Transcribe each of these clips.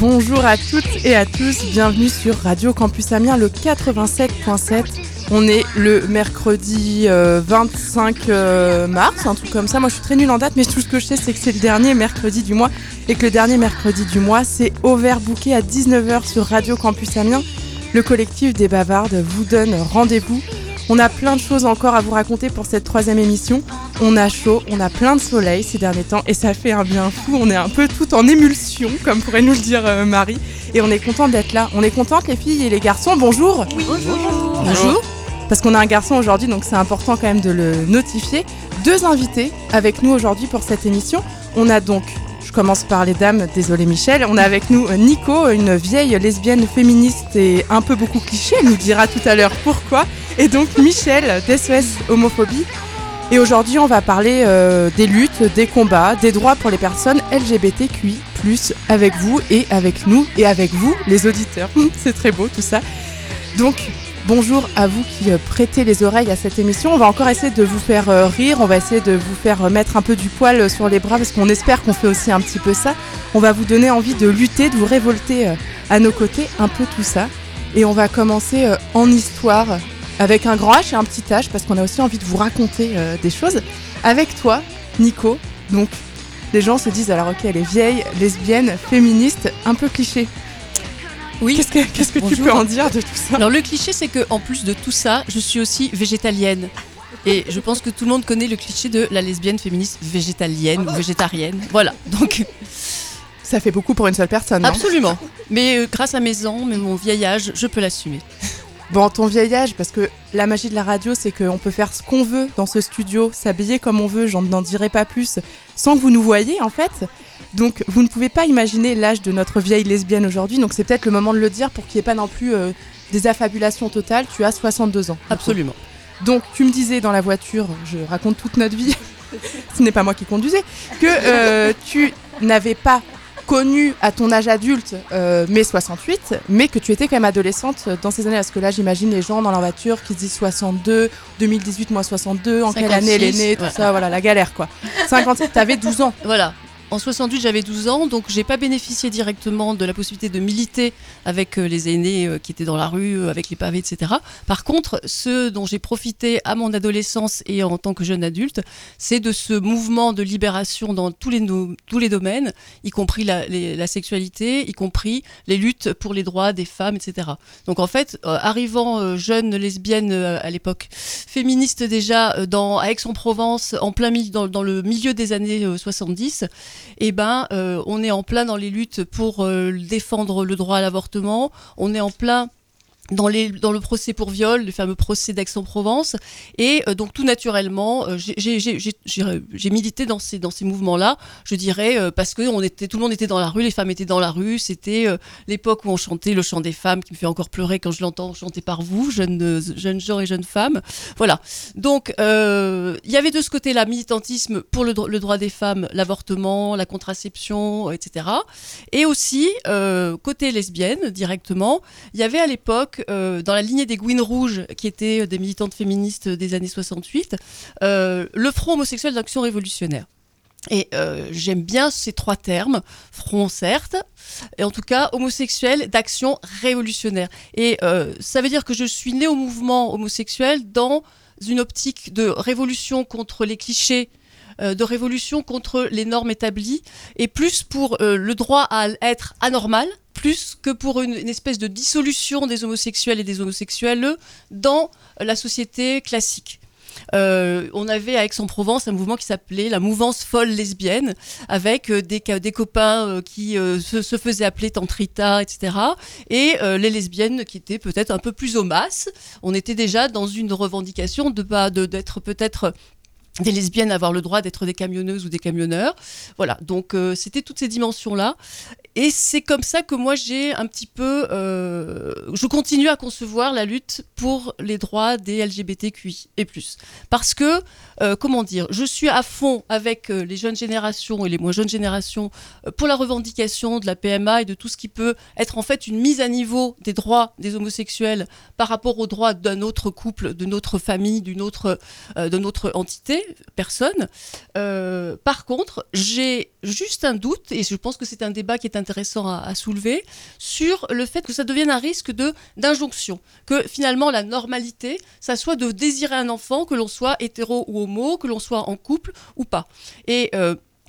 Bonjour à toutes et à tous, bienvenue sur Radio Campus Amiens le 87.7. On est le mercredi 25 euh, euh, mars, un truc comme ça. Moi je suis très nulle en date, mais tout ce que je sais c'est que c'est le dernier mercredi du mois et que le dernier mercredi du mois c'est Overbooké à 19h sur Radio Campus Amiens. Le collectif des bavardes vous donne rendez-vous on a plein de choses encore à vous raconter pour cette troisième émission. On a chaud, on a plein de soleil ces derniers temps et ça fait un bien fou. On est un peu tout en émulsion, comme pourrait nous le dire euh, Marie. Et on est content d'être là. On est contente les filles et les garçons. Bonjour. bonjour. Bonjour. Parce qu'on a un garçon aujourd'hui, donc c'est important quand même de le notifier. Deux invités avec nous aujourd'hui pour cette émission. On a donc je commence par les dames, désolé Michel. On a avec nous euh, Nico, une vieille lesbienne féministe et un peu beaucoup cliché, elle nous dira tout à l'heure pourquoi. Et donc Michel d'SOS Homophobie. Et aujourd'hui, on va parler euh, des luttes, des combats, des droits pour les personnes LGBTQI, avec vous et avec nous et avec vous, les auditeurs. C'est très beau tout ça. Donc, Bonjour à vous qui euh, prêtez les oreilles à cette émission. On va encore essayer de vous faire euh, rire, on va essayer de vous faire mettre un peu du poil sur les bras parce qu'on espère qu'on fait aussi un petit peu ça. On va vous donner envie de lutter, de vous révolter à nos côtés, un peu tout ça. Et on va commencer en histoire avec un grand H et un petit H parce qu'on a aussi envie de vous raconter des choses. Avec toi, Nico. Donc, les gens se disent alors ok, elle est vieille, lesbienne, féministe, un peu cliché. Oui. Qu'est-ce que, tu peux en dire de tout ça? Alors le cliché, c'est que en plus de tout ça, je suis aussi végétalienne. Et je pense que tout le monde connaît le cliché de la lesbienne féministe végétalienne ou végétarienne. Voilà. Donc ça fait beaucoup pour une seule personne. Absolument. Mais euh, grâce à mes ans, mais mon vieil âge, je peux l'assumer. Bon, ton vieil âge, parce que la magie de la radio, c'est qu'on peut faire ce qu'on veut dans ce studio, s'habiller comme on veut, j'en n'en dirai pas plus, sans que vous nous voyez en fait. Donc vous ne pouvez pas imaginer l'âge de notre vieille lesbienne aujourd'hui, donc c'est peut-être le moment de le dire pour qu'il n'y ait pas non plus euh, des affabulations totales. Tu as 62 ans. Absolument. Donc tu me disais dans la voiture, je raconte toute notre vie, ce n'est pas moi qui conduisais, que euh, tu n'avais pas connu à ton âge adulte euh, mai 68, mais que tu étais quand même adolescente dans ces années. Parce que là, j'imagine les gens dans leur voiture qui disent 62, 2018, moi 62, en quelle année elle est née, tout ça, voilà, la galère quoi. 57, t'avais 12 ans. Voilà. En 68, j'avais 12 ans, donc j'ai pas bénéficié directement de la possibilité de militer avec euh, les aînés euh, qui étaient dans la rue, euh, avec les pavés, etc. Par contre, ce dont j'ai profité à mon adolescence et en tant que jeune adulte, c'est de ce mouvement de libération dans tous les, domaines, y compris la, sexualité, y compris les luttes pour les droits des femmes, etc. Donc en fait, arrivant jeune lesbienne à l'époque, féministe déjà à Aix-en-Provence, en plein dans, le milieu des années 70, eh ben, euh, on est en plein dans les luttes pour euh, défendre le droit à l'avortement, on est en plein dans, les, dans le procès pour viol, le fameux procès d'Aix-en-Provence. Et euh, donc tout naturellement, euh, j'ai milité dans ces, dans ces mouvements-là, je dirais, euh, parce que était, tout le monde était dans la rue, les femmes étaient dans la rue, c'était l'époque où on chantait le chant des femmes, qui me fait encore pleurer quand je l'entends chanter par vous, jeunes, jeunes gens et jeunes femmes. Voilà. Donc il y avait de ce côté-là militantisme pour le, le droit des femmes, l'avortement, la contraception, etc. Et aussi, côté lesbienne, directement, il y avait à l'époque euh, dans la lignée des Gouines Rouges, qui étaient des militantes féministes des années 68, euh, le Front homosexuel d'action révolutionnaire. Et euh, j'aime bien ces trois termes, front certes, et en tout cas homosexuel d'action révolutionnaire. Et ça veut dire que je suis née au mouvement homosexuel dans une optique de révolution contre les clichés de révolution contre les normes établies et plus pour le droit à être anormal, plus que pour une, espèce de dissolution des homosexuels et des homosexuelles dans la société classique. Euh, on avait à Aix-en-Provence un mouvement qui s'appelait la mouvance folle lesbienne, avec euh, des, copains euh, qui se, faisaient appeler Tantrita, etc. Et les lesbiennes qui étaient peut-être un peu plus au masse. On était déjà dans une revendication de d'être peut-être des lesbiennes avoir le droit d'être des camionneuses ou des camionneurs. Voilà, donc c'était toutes ces dimensions-là. Et c'est comme ça que moi j'ai un petit peu, euh, je continue à concevoir la lutte pour les droits des LGBTQI et plus, parce que euh, comment dire, je suis à fond avec euh, les jeunes générations et les moins jeunes générations pour la revendication de la PMA et de tout ce qui peut être en fait une mise à niveau des droits des homosexuels par rapport aux droits d'un autre couple, de notre famille, d'une autre, notre entité, personne. par contre, j'ai juste un doute et je pense que c'est un débat qui est intéressant à, soulever, sur le fait que ça devienne un risque de d'injonction, que finalement la normalité, ça soit de désirer un enfant, que l'on soit hétéro ou homo, que l'on soit en couple ou pas. Et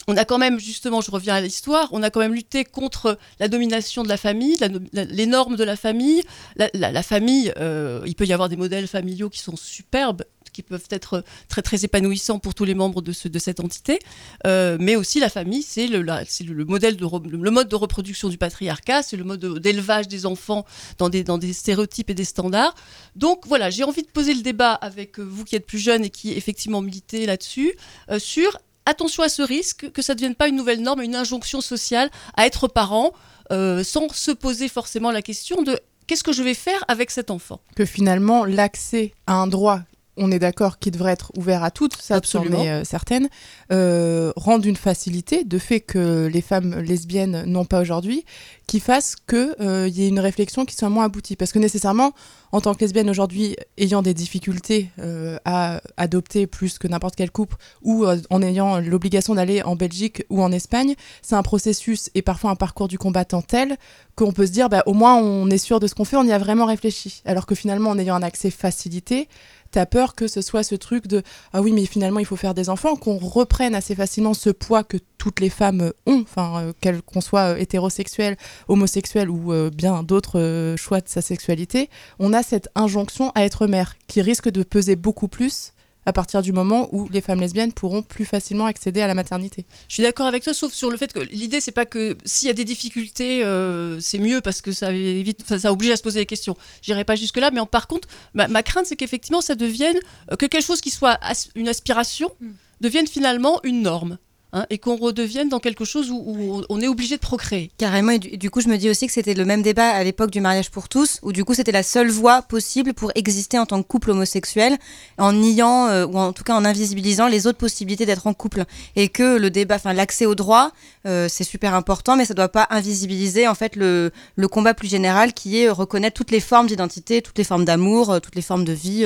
on a quand même, justement, je reviens à l'histoire, on a quand même lutté contre la domination de la famille, les normes de la famille. La, famille, euh, il peut y avoir des modèles familiaux qui sont superbes, qui peuvent être très très épanouissants pour tous les membres de, de cette entité, euh, mais aussi la famille, c'est le, le, modèle de le mode de reproduction du patriarcat, c'est le mode d'élevage des enfants dans des, dans des stéréotypes et des standards. Donc voilà, j'ai envie de poser le débat avec vous qui êtes plus jeunes et qui effectivement militez là-dessus, euh, sur attention à ce risque, que ça ne devienne pas une nouvelle norme, une injonction sociale à être parent, euh, sans se poser forcément la question de qu'est-ce que je vais faire avec cet enfant? Que finalement, l'accès à un droit on est d'accord qui devrait être ouvert à toutes, ça Absolument. est euh, certaine, euh, rendre une facilité de fait que les femmes lesbiennes n'ont pas aujourd'hui, qui fasse qu'il euh, y ait une réflexion qui soit moins aboutie. Parce que nécessairement, en tant que lesbienne aujourd'hui, ayant des difficultés euh, à adopter plus que n'importe quel couple, ou en ayant l'obligation d'aller en Belgique ou en Espagne, c'est un processus et parfois un parcours du combattant tel qu'on peut se dire, bah, au moins on est sûr de ce qu'on fait, on y a vraiment réfléchi. Alors que finalement, en ayant un accès facilité, t'as peur que ce soit ce truc de ah oui mais finalement il faut faire des enfants qu'on reprenne assez facilement ce poids que toutes les femmes ont enfin qu'elles qu'on soit hétérosexuelles homosexuelle ou euh, bien d'autres euh, choix de sa sexualité, on a cette injonction à être mère qui risque de peser beaucoup plus à partir du moment où les femmes lesbiennes pourront plus facilement accéder à la maternité. Je suis d'accord avec toi, sauf sur le fait que l'idée, c'est pas que s'il y a des difficultés, euh, c'est mieux parce que ça évite, ça oblige à se poser des questions. J'irai pas jusque-là, mais en, par contre, ma, crainte, c'est qu'effectivement, ça devienne que quelque chose qui soit une aspiration mm. devienne finalement une norme. Hein, et qu'on redevienne dans quelque chose où, on est obligé de procréer. Carrément, et du, coup, je me dis aussi que c'était le même débat à l'époque du mariage pour tous, où du coup, c'était la seule voie possible pour exister en tant que couple homosexuel, en niant, euh, ou en tout cas en invisibilisant les autres possibilités d'être en couple. Et que le débat, enfin, l'accès au droit, euh, c'est super important, mais ça ne doit pas invisibiliser, en fait, le, le, combat plus général qui est reconnaître toutes les formes d'identité, toutes les formes d'amour, euh, toutes les formes de vie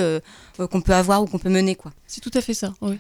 qu'on peut avoir ou qu'on peut mener, quoi. C'est tout à fait ça. Oui.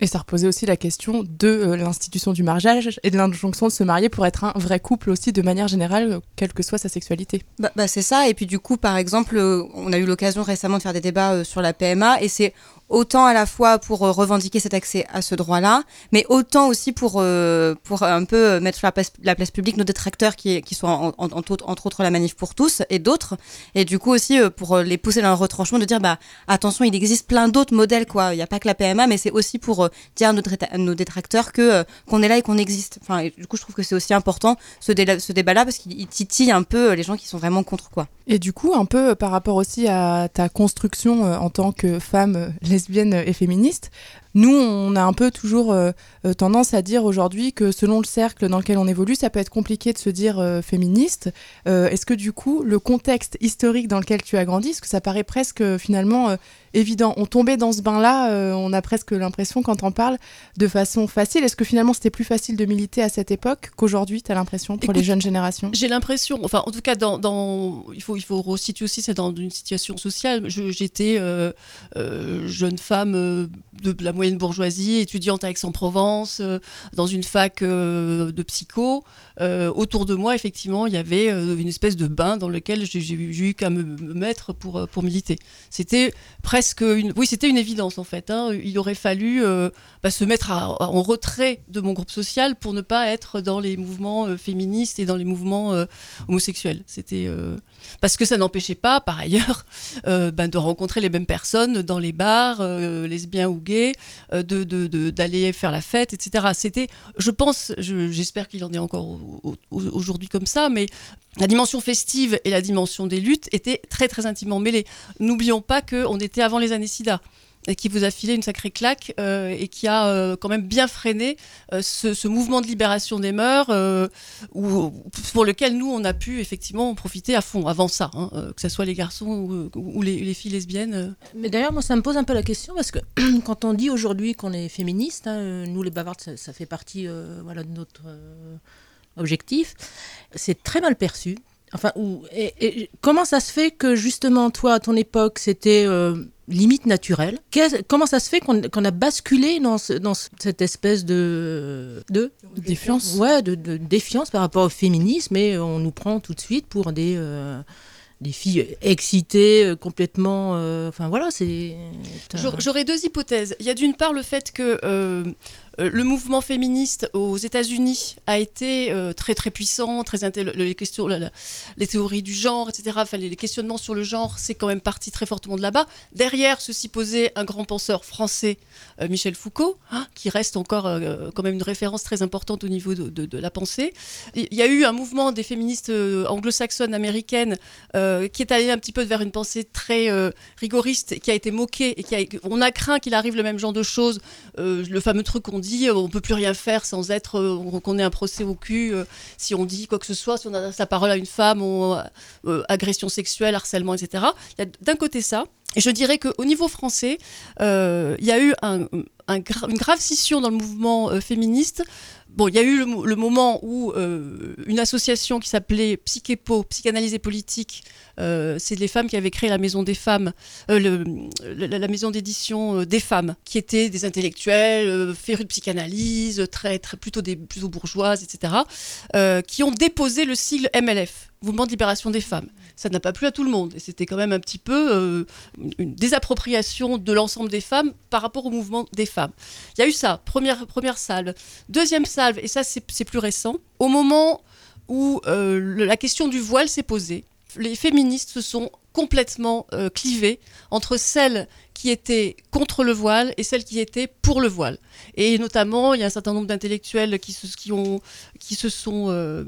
Et ça reposait aussi la question de l'institution du mariage et de l'injonction de se marier pour être un vrai couple aussi de manière générale, quelle que soit sa sexualité. Bah, bah c'est ça. Et puis du coup, par exemple, euh, on a eu l'occasion récemment de faire des débats euh, sur la PMA et c'est autant à la fois pour euh, revendiquer cet accès à ce droit-là, mais autant aussi pour, euh, pour un peu mettre sur la place, la place publique nos détracteurs qui, qui sont en, entre autres la manif pour tous et d'autres, et du coup aussi euh, pour les pousser dans le retranchement de dire bah attention il existe plein d'autres modèles quoi, il n'y a pas que la PMA, mais c'est aussi pour dire à nos, détracteurs que qu'on est là et qu'on existe. Enfin, du coup je trouve que c'est aussi important ce, ce débat-là parce qu'il titille un peu les gens qui sont vraiment contre quoi. Et du coup un peu par rapport aussi à ta construction en tant que femme lesbienne et féministe, nous, on a un peu toujours euh, euh, tendance à dire aujourd'hui que selon le cercle dans lequel on évolue, ça peut être compliqué de se dire euh, féministe. Est-ce que du coup, le contexte historique dans lequel tu as grandi, est-ce que ça paraît presque finalement évident? On tombait dans ce bain-là, on a presque l'impression quand on parle de façon facile. Est-ce que finalement c'était plus facile de militer à cette époque qu'aujourd'hui, tu as l'impression, pour les jeunes générations? J'ai l'impression, enfin en tout cas, dans, il, faut, il faut resituer aussi, c'est dans une situation sociale. J'étais jeune femme de la moyenne une bourgeoisie, étudiante à Aix-en-Provence, euh, dans une fac euh, de psycho. Euh, autour de moi, effectivement, il y avait une espèce de bain dans lequel j'ai eu qu'à me, mettre pour, pour militer. C'était presque une... Oui, c'était une évidence, en fait. Hein. Il aurait fallu bah, se mettre en retrait de mon groupe social pour ne pas être dans les mouvements féministes et dans les mouvements homosexuels. C'était... Parce que ça n'empêchait pas, par ailleurs, ben, de rencontrer les mêmes personnes dans les bars, lesbiens ou gays, euh, d'aller de, faire la fête, etc. C'était, je pense, j'espère qu'il en est encore aujourd'hui comme ça, mais la dimension festive et la dimension des luttes étaient très très intimement mêlées. N'oublions pas qu'on était avant les années SIDA qui vous a filé une sacrée claque euh, et qui a euh, quand même bien freiné euh, ce, mouvement de libération des mœurs pour lequel nous on a pu effectivement profiter à fond avant ça, hein, que ce soit les garçons ou, les, filles lesbiennes. Mais d'ailleurs moi ça me pose un peu la question parce que quand on dit aujourd'hui qu'on est féministe, hein, nous les bavardes ça, ça fait partie voilà, de notre objectif, c'est très mal perçu Enfin, et, comment ça se fait que justement, toi, à ton époque, c'était euh, limite naturel? Comment ça se fait qu'on a basculé dans, dans cette espèce de, de défiance Ouais, de, défiance par rapport au féminisme et on nous prend tout de suite pour des. Euh, des filles excitées, euh, complètement. enfin voilà, c'est. J'aurais deux hypothèses. Il y a d'une part le fait que euh, le mouvement féministe aux États-Unis a été euh, très très puissant, très les questions, les théories du genre, etc. Les, questionnements sur le genre, c'est quand même parti très fortement de là-bas. Derrière ceci posait un grand penseur français, euh, Michel Foucault, hein, qui reste encore quand même une référence très importante au niveau de, la pensée. Il y a eu un mouvement des féministes anglo-saxonnes américaines qui est allé un petit peu vers une pensée très rigoriste, qui a été moquée et qui a, on a craint qu'il arrive le même genre de choses, le fameux truc qu'on dit euh, on peut plus rien faire sans être euh, qu'on ait un procès au cul euh, si on dit quoi que ce soit, si on adresse la parole à une femme, agression sexuelle, harcèlement, etc. Il y a d'un côté ça. Et je dirais qu'au niveau français, il y a eu une grave scission dans le mouvement féministe Bon, il y a eu le, moment où une association qui s'appelait Psychepo, Psychanalyse et Politique, euh, c'est les femmes qui avaient créé la Maison des Femmes, euh, la, maison d'édition euh, des femmes, qui étaient des intellectuels, férus de psychanalyse, très, très, plutôt, des, plutôt bourgeoises, etc., qui ont déposé le sigle MLF, Mouvement de libération des femmes. Ça n'a pas plu à tout le monde. C'était quand même un petit peu une désappropriation de l'ensemble des femmes par rapport au mouvement des femmes. Il y a eu ça, première, première salve. Deuxième salve, et ça c'est plus récent, au moment où la question du voile s'est posée, les féministes se sont complètement euh, clivées entre celles qui étaient contre le voile et celles qui étaient pour le voile. Et notamment, il y a un certain nombre d'intellectuels qui se, qui, ont, qui se sont euh,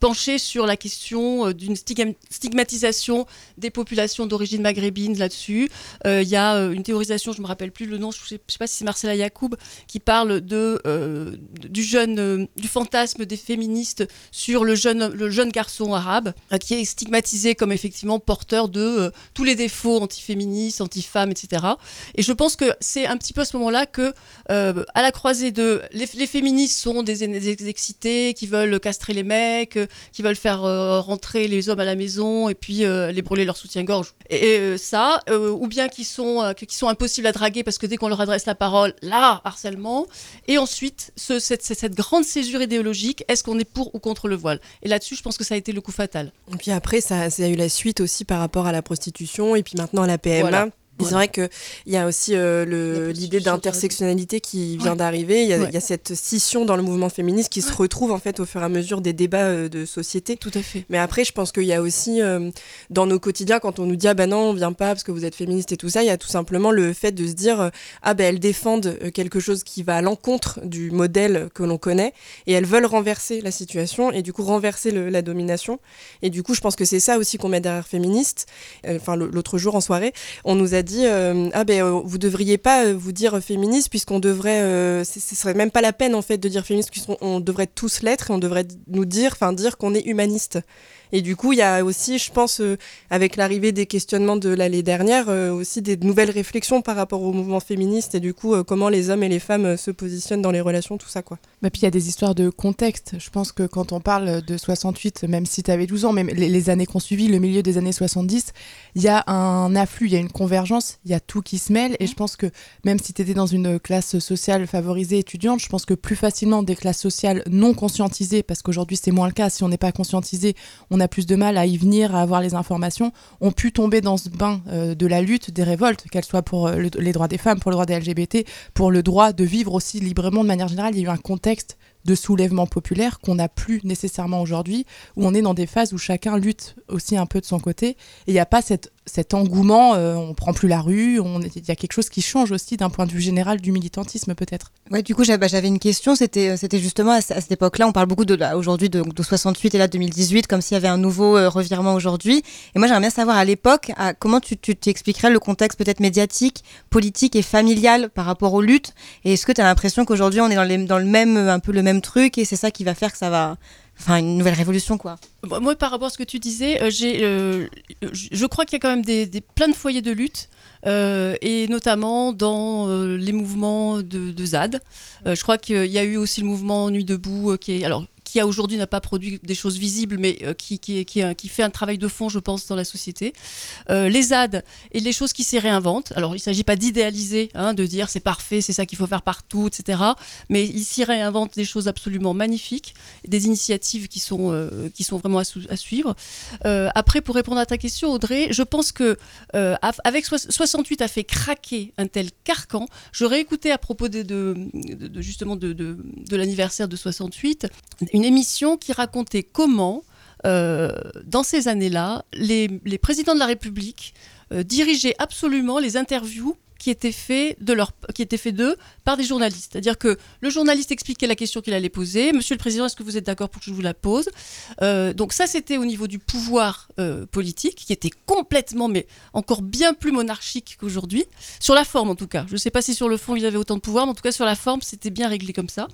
penchés sur la question euh, d'une stigmatisation des populations d'origine maghrébine là-dessus. Euh, il y a une théorisation, je ne me rappelle plus le nom, je ne sais pas si c'est Marcela Yacoub, qui parle de, du, jeune, du fantasme des féministes sur le jeune, le jeune garçon arabe, qui est stigmatisé comme effectivement porteur de tous les défauts antiféministes, antifemmes, etc. Et je pense que c'est un petit peu à ce moment-là que à la croisée de les, féministes sont des, excités qui veulent castrer les mecs, euh, qui veulent faire euh, rentrer les hommes à la maison et puis euh, les brûler leur soutien-gorge. Et, ça, ou bien qui sont, qui sont impossibles à draguer parce que dès qu'on leur adresse la parole, là, harcèlement. Et ensuite, ce, cette, cette, grande césure idéologique, est-ce qu'on est pour ou contre le voile? Et là-dessus, je pense que ça a été le coup fatal. Et puis après, ça, ça a eu la suite aussi par rapport à la prostitution et puis maintenant à la PMA. C'est vrai qu'il y a aussi euh, l'idée d'intersectionnalité qui vient d'arriver. Il, y, a cette scission dans le mouvement féministe qui se retrouve en fait au fur et à mesure des débats euh, de société. Tout à fait. Mais après, je pense qu'il y a aussi euh, dans nos quotidiens, quand on nous dit ah ben non, on vient pas parce que vous êtes féministe et tout ça, il y a tout simplement le fait de se dire ah ben elles défendent quelque chose qui va à l'encontre du modèle que l'on connaît et elles veulent renverser la situation et du coup renverser la domination. Et du coup, je pense que c'est ça aussi qu'on met derrière féministe. Enfin, l'autre jour en soirée, on nous a dit euh, ah ben euh, vous devriez pas euh, vous dire féministe puisqu'on devrait ce serait même pas la peine en fait de dire féministe puisqu'on devrait tous l'être et on devrait nous dire enfin dire qu'on est humaniste et du coup, il y a aussi, je pense, euh, avec l'arrivée des questionnements de l'année dernière, euh, aussi des nouvelles réflexions par rapport au mouvement féministe et du coup, euh, comment les hommes et les femmes se positionnent dans les relations, tout ça, quoi. Bah, puis il y a des histoires de contexte. Je pense que quand on parle de 68, même si tu avais 12 ans, même les, années qu'on suivi, le milieu des années 70, il y a un afflux, il y a une convergence, il y a tout qui se mêle. Et je pense que même si tu étais dans une classe sociale favorisée étudiante, je pense que plus facilement des classes sociales non conscientisées, parce qu'aujourd'hui c'est moins le cas, si on n'est pas conscientisé, on on a plus de mal à y venir, à avoir les informations, ont pu tomber dans ce bain euh, de la lutte, des révoltes, qu'elles soient pour euh, les droits des femmes, pour le droit des LGBT, pour le droit de vivre aussi librement de manière générale. Il y a eu un contexte de soulèvement populaire qu'on n'a plus nécessairement aujourd'hui, où on est dans des phases où chacun lutte aussi un peu de son côté, et il n'y a pas cette cet engouement, euh, on prend plus la rue, il y a quelque chose qui change aussi d'un point de vue général du militantisme peut-être. Ouais, du coup bah, j'avais une question, c'était euh, justement à, cette époque-là, on parle beaucoup aujourd'hui de, 68 et là 2018 comme s'il y avait un nouveau euh, revirement aujourd'hui. Et moi j'aimerais bien savoir à l'époque comment tu t'expliquerais le contexte peut-être médiatique, politique et familial par rapport aux luttes? Et est-ce que tu as l'impression qu'aujourd'hui on est dans, dans le même un peu le même truc et c'est ça qui va faire que ça va enfin une nouvelle révolution quoi. Moi par rapport à ce que tu disais, euh, euh, je crois qu'il y a quand même des, des plein de foyers de lutte euh, et notamment dans les mouvements de, de ZAD. je crois qu'il y a eu aussi le mouvement Nuit debout qui est alors qui aujourd'hui n'a pas produit des choses visibles, mais euh, qui, qui, qui, fait un travail de fond, je pense, dans la société. Euh, les ZAD et les choses qui s'y réinventent. Alors, il ne s'agit pas d'idéaliser, hein, de dire c'est parfait, c'est ça qu'il faut faire partout, etc. Mais il s'y réinvente des choses absolument magnifiques, des initiatives qui sont, euh, qui sont vraiment à, suivre. Après, pour répondre à ta question, Audrey, je pense que avec 68 a fait craquer un tel carcan. J'aurais écouté à propos de, de justement de, de l'anniversaire de 68 une émission qui racontait comment, euh, dans ces années-là, les, présidents de la République euh, dirigeaient absolument les interviews qui étaient faits d'eux par des journalistes. C'est-à-dire que le journaliste expliquait la question qu'il allait poser. Monsieur le Président, est-ce que vous êtes d'accord pour que je vous la pose? Euh, Donc ça, c'était au niveau du pouvoir politique, qui était complètement, mais encore bien plus monarchique qu'aujourd'hui, sur la forme en tout cas. Je ne sais pas si sur le fond il avait autant de pouvoir, mais en tout cas sur la forme, c'était bien réglé comme ça.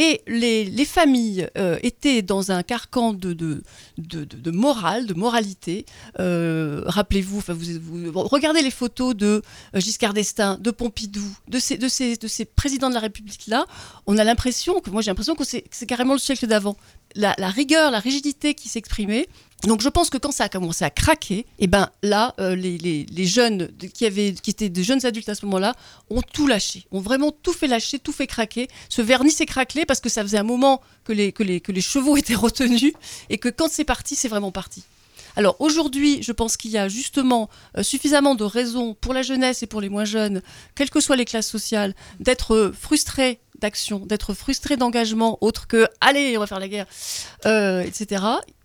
Et les, les familles euh, étaient dans un carcan de, de, de, morale, de moralité. Euh, Rappelez-vous, vous, vous, regardez les photos de Giscard d'Estaing, de Pompidou, de ces, de ces, de ces présidents de la République-là. On a l'impression, que moi j'ai l'impression que c'est carrément le siècle d'avant. La, la, rigueur, la rigidité qui s'exprimait. Donc je pense que quand ça a commencé à craquer, et eh ben là, euh, les, jeunes qui, avaient, qui étaient des jeunes adultes à ce moment-là ont tout lâché, ont vraiment tout fait lâcher, tout fait craquer. Ce vernis s'est craquelé parce que ça faisait un moment que les, chevaux étaient retenus et que quand c'est parti, c'est vraiment parti. Alors aujourd'hui, je pense qu'il y a justement euh, suffisamment de raisons pour la jeunesse et pour les moins jeunes, quelles que soient les classes sociales, d'être frustrés d'action, d'être frustrés d'engagement, autre que allez, on va faire la guerre, euh, etc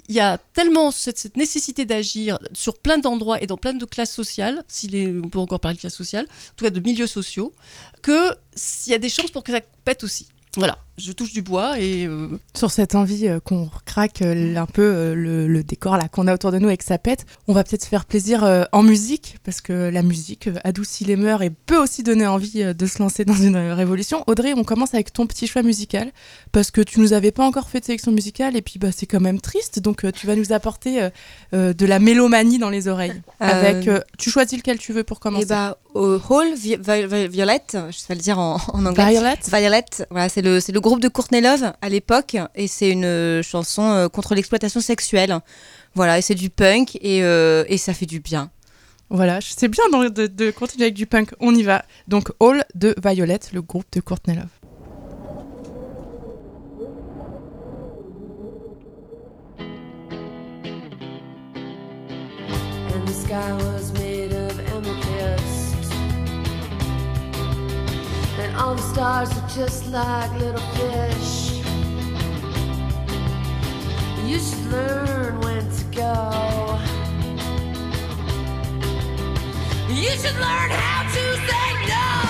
il y a tellement cette, nécessité d'agir sur plein d'endroits et dans plein de classes sociales, s'il est, on peut encore parler de classes sociales, en tout cas de milieux sociaux, que s'il y a des chances pour que ça pète aussi. Voilà, je touche du bois et euh... sur cette envie euh, qu'on craque euh, un peu euh, le, le, décor là qu'on a autour de nous et que ça pète, on va peut-être se faire plaisir euh, en musique parce que la musique adoucit les mœurs et peut aussi donner envie de se lancer dans une révolution. Audrey, on commence avec ton petit choix musical parce que tu nous avais pas encore fait de sélection musicale et puis bah c'est quand même triste donc tu vas nous apporter de la mélomanie dans les oreilles avec tu choisis lequel tu veux pour commencer? Et bah au Hall Vi Vi Violette, je vais le dire en, en anglais. Violet. Violet, voilà c'est le c'est le groupe de Courtney Love à l'époque et c'est une chanson euh, contre l'exploitation sexuelle. Voilà, et c'est du punk et, euh, et, ça fait du bien. Voilà, c'est bien de, de, de, continuer avec du punk. On y va. Donc All de Violet, le groupe de Courtney Love. And the sky the stars are just like little fish You should learn when to go. You should learn how to say no.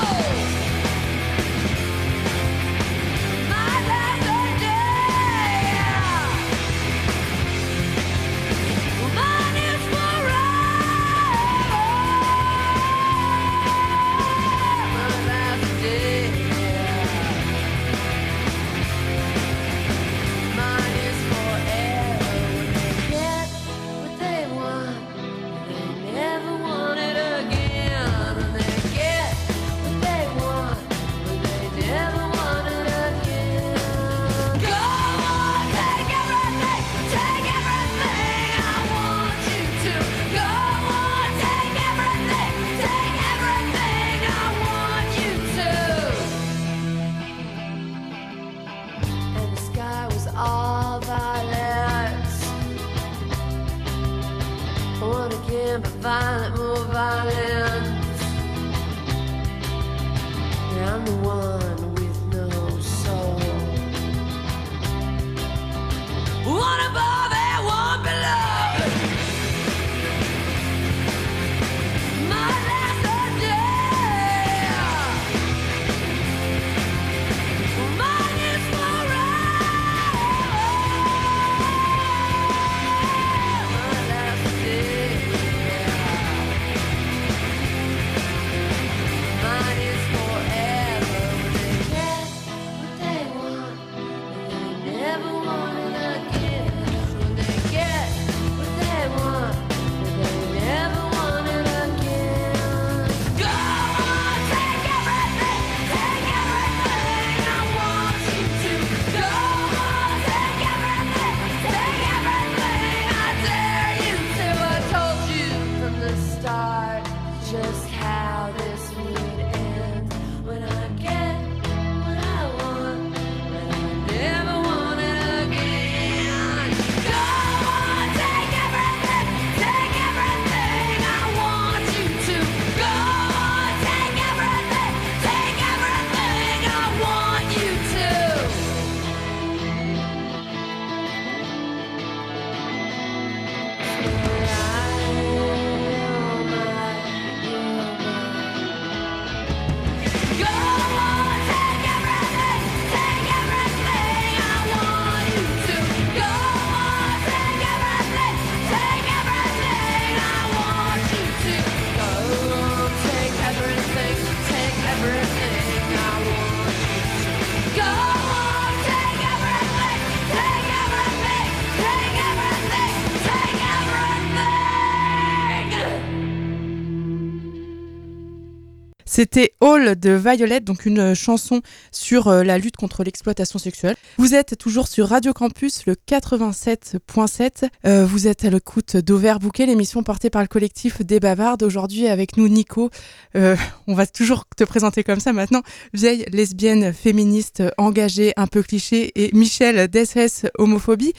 C'était All de Violet, donc une chanson sur euh, la lutte contre l'exploitation sexuelle. Vous êtes toujours sur Radio Campus, le 87.7. Euh, vous êtes à l'écoute d'Auvert Bouquet, l'émission portée par le collectif des Bavardes. Aujourd'hui, avec nous, Nico. Euh, on va toujours te présenter comme ça maintenant. Vieille lesbienne féministe engagée, un peu cliché, et Michel DSS homophobie.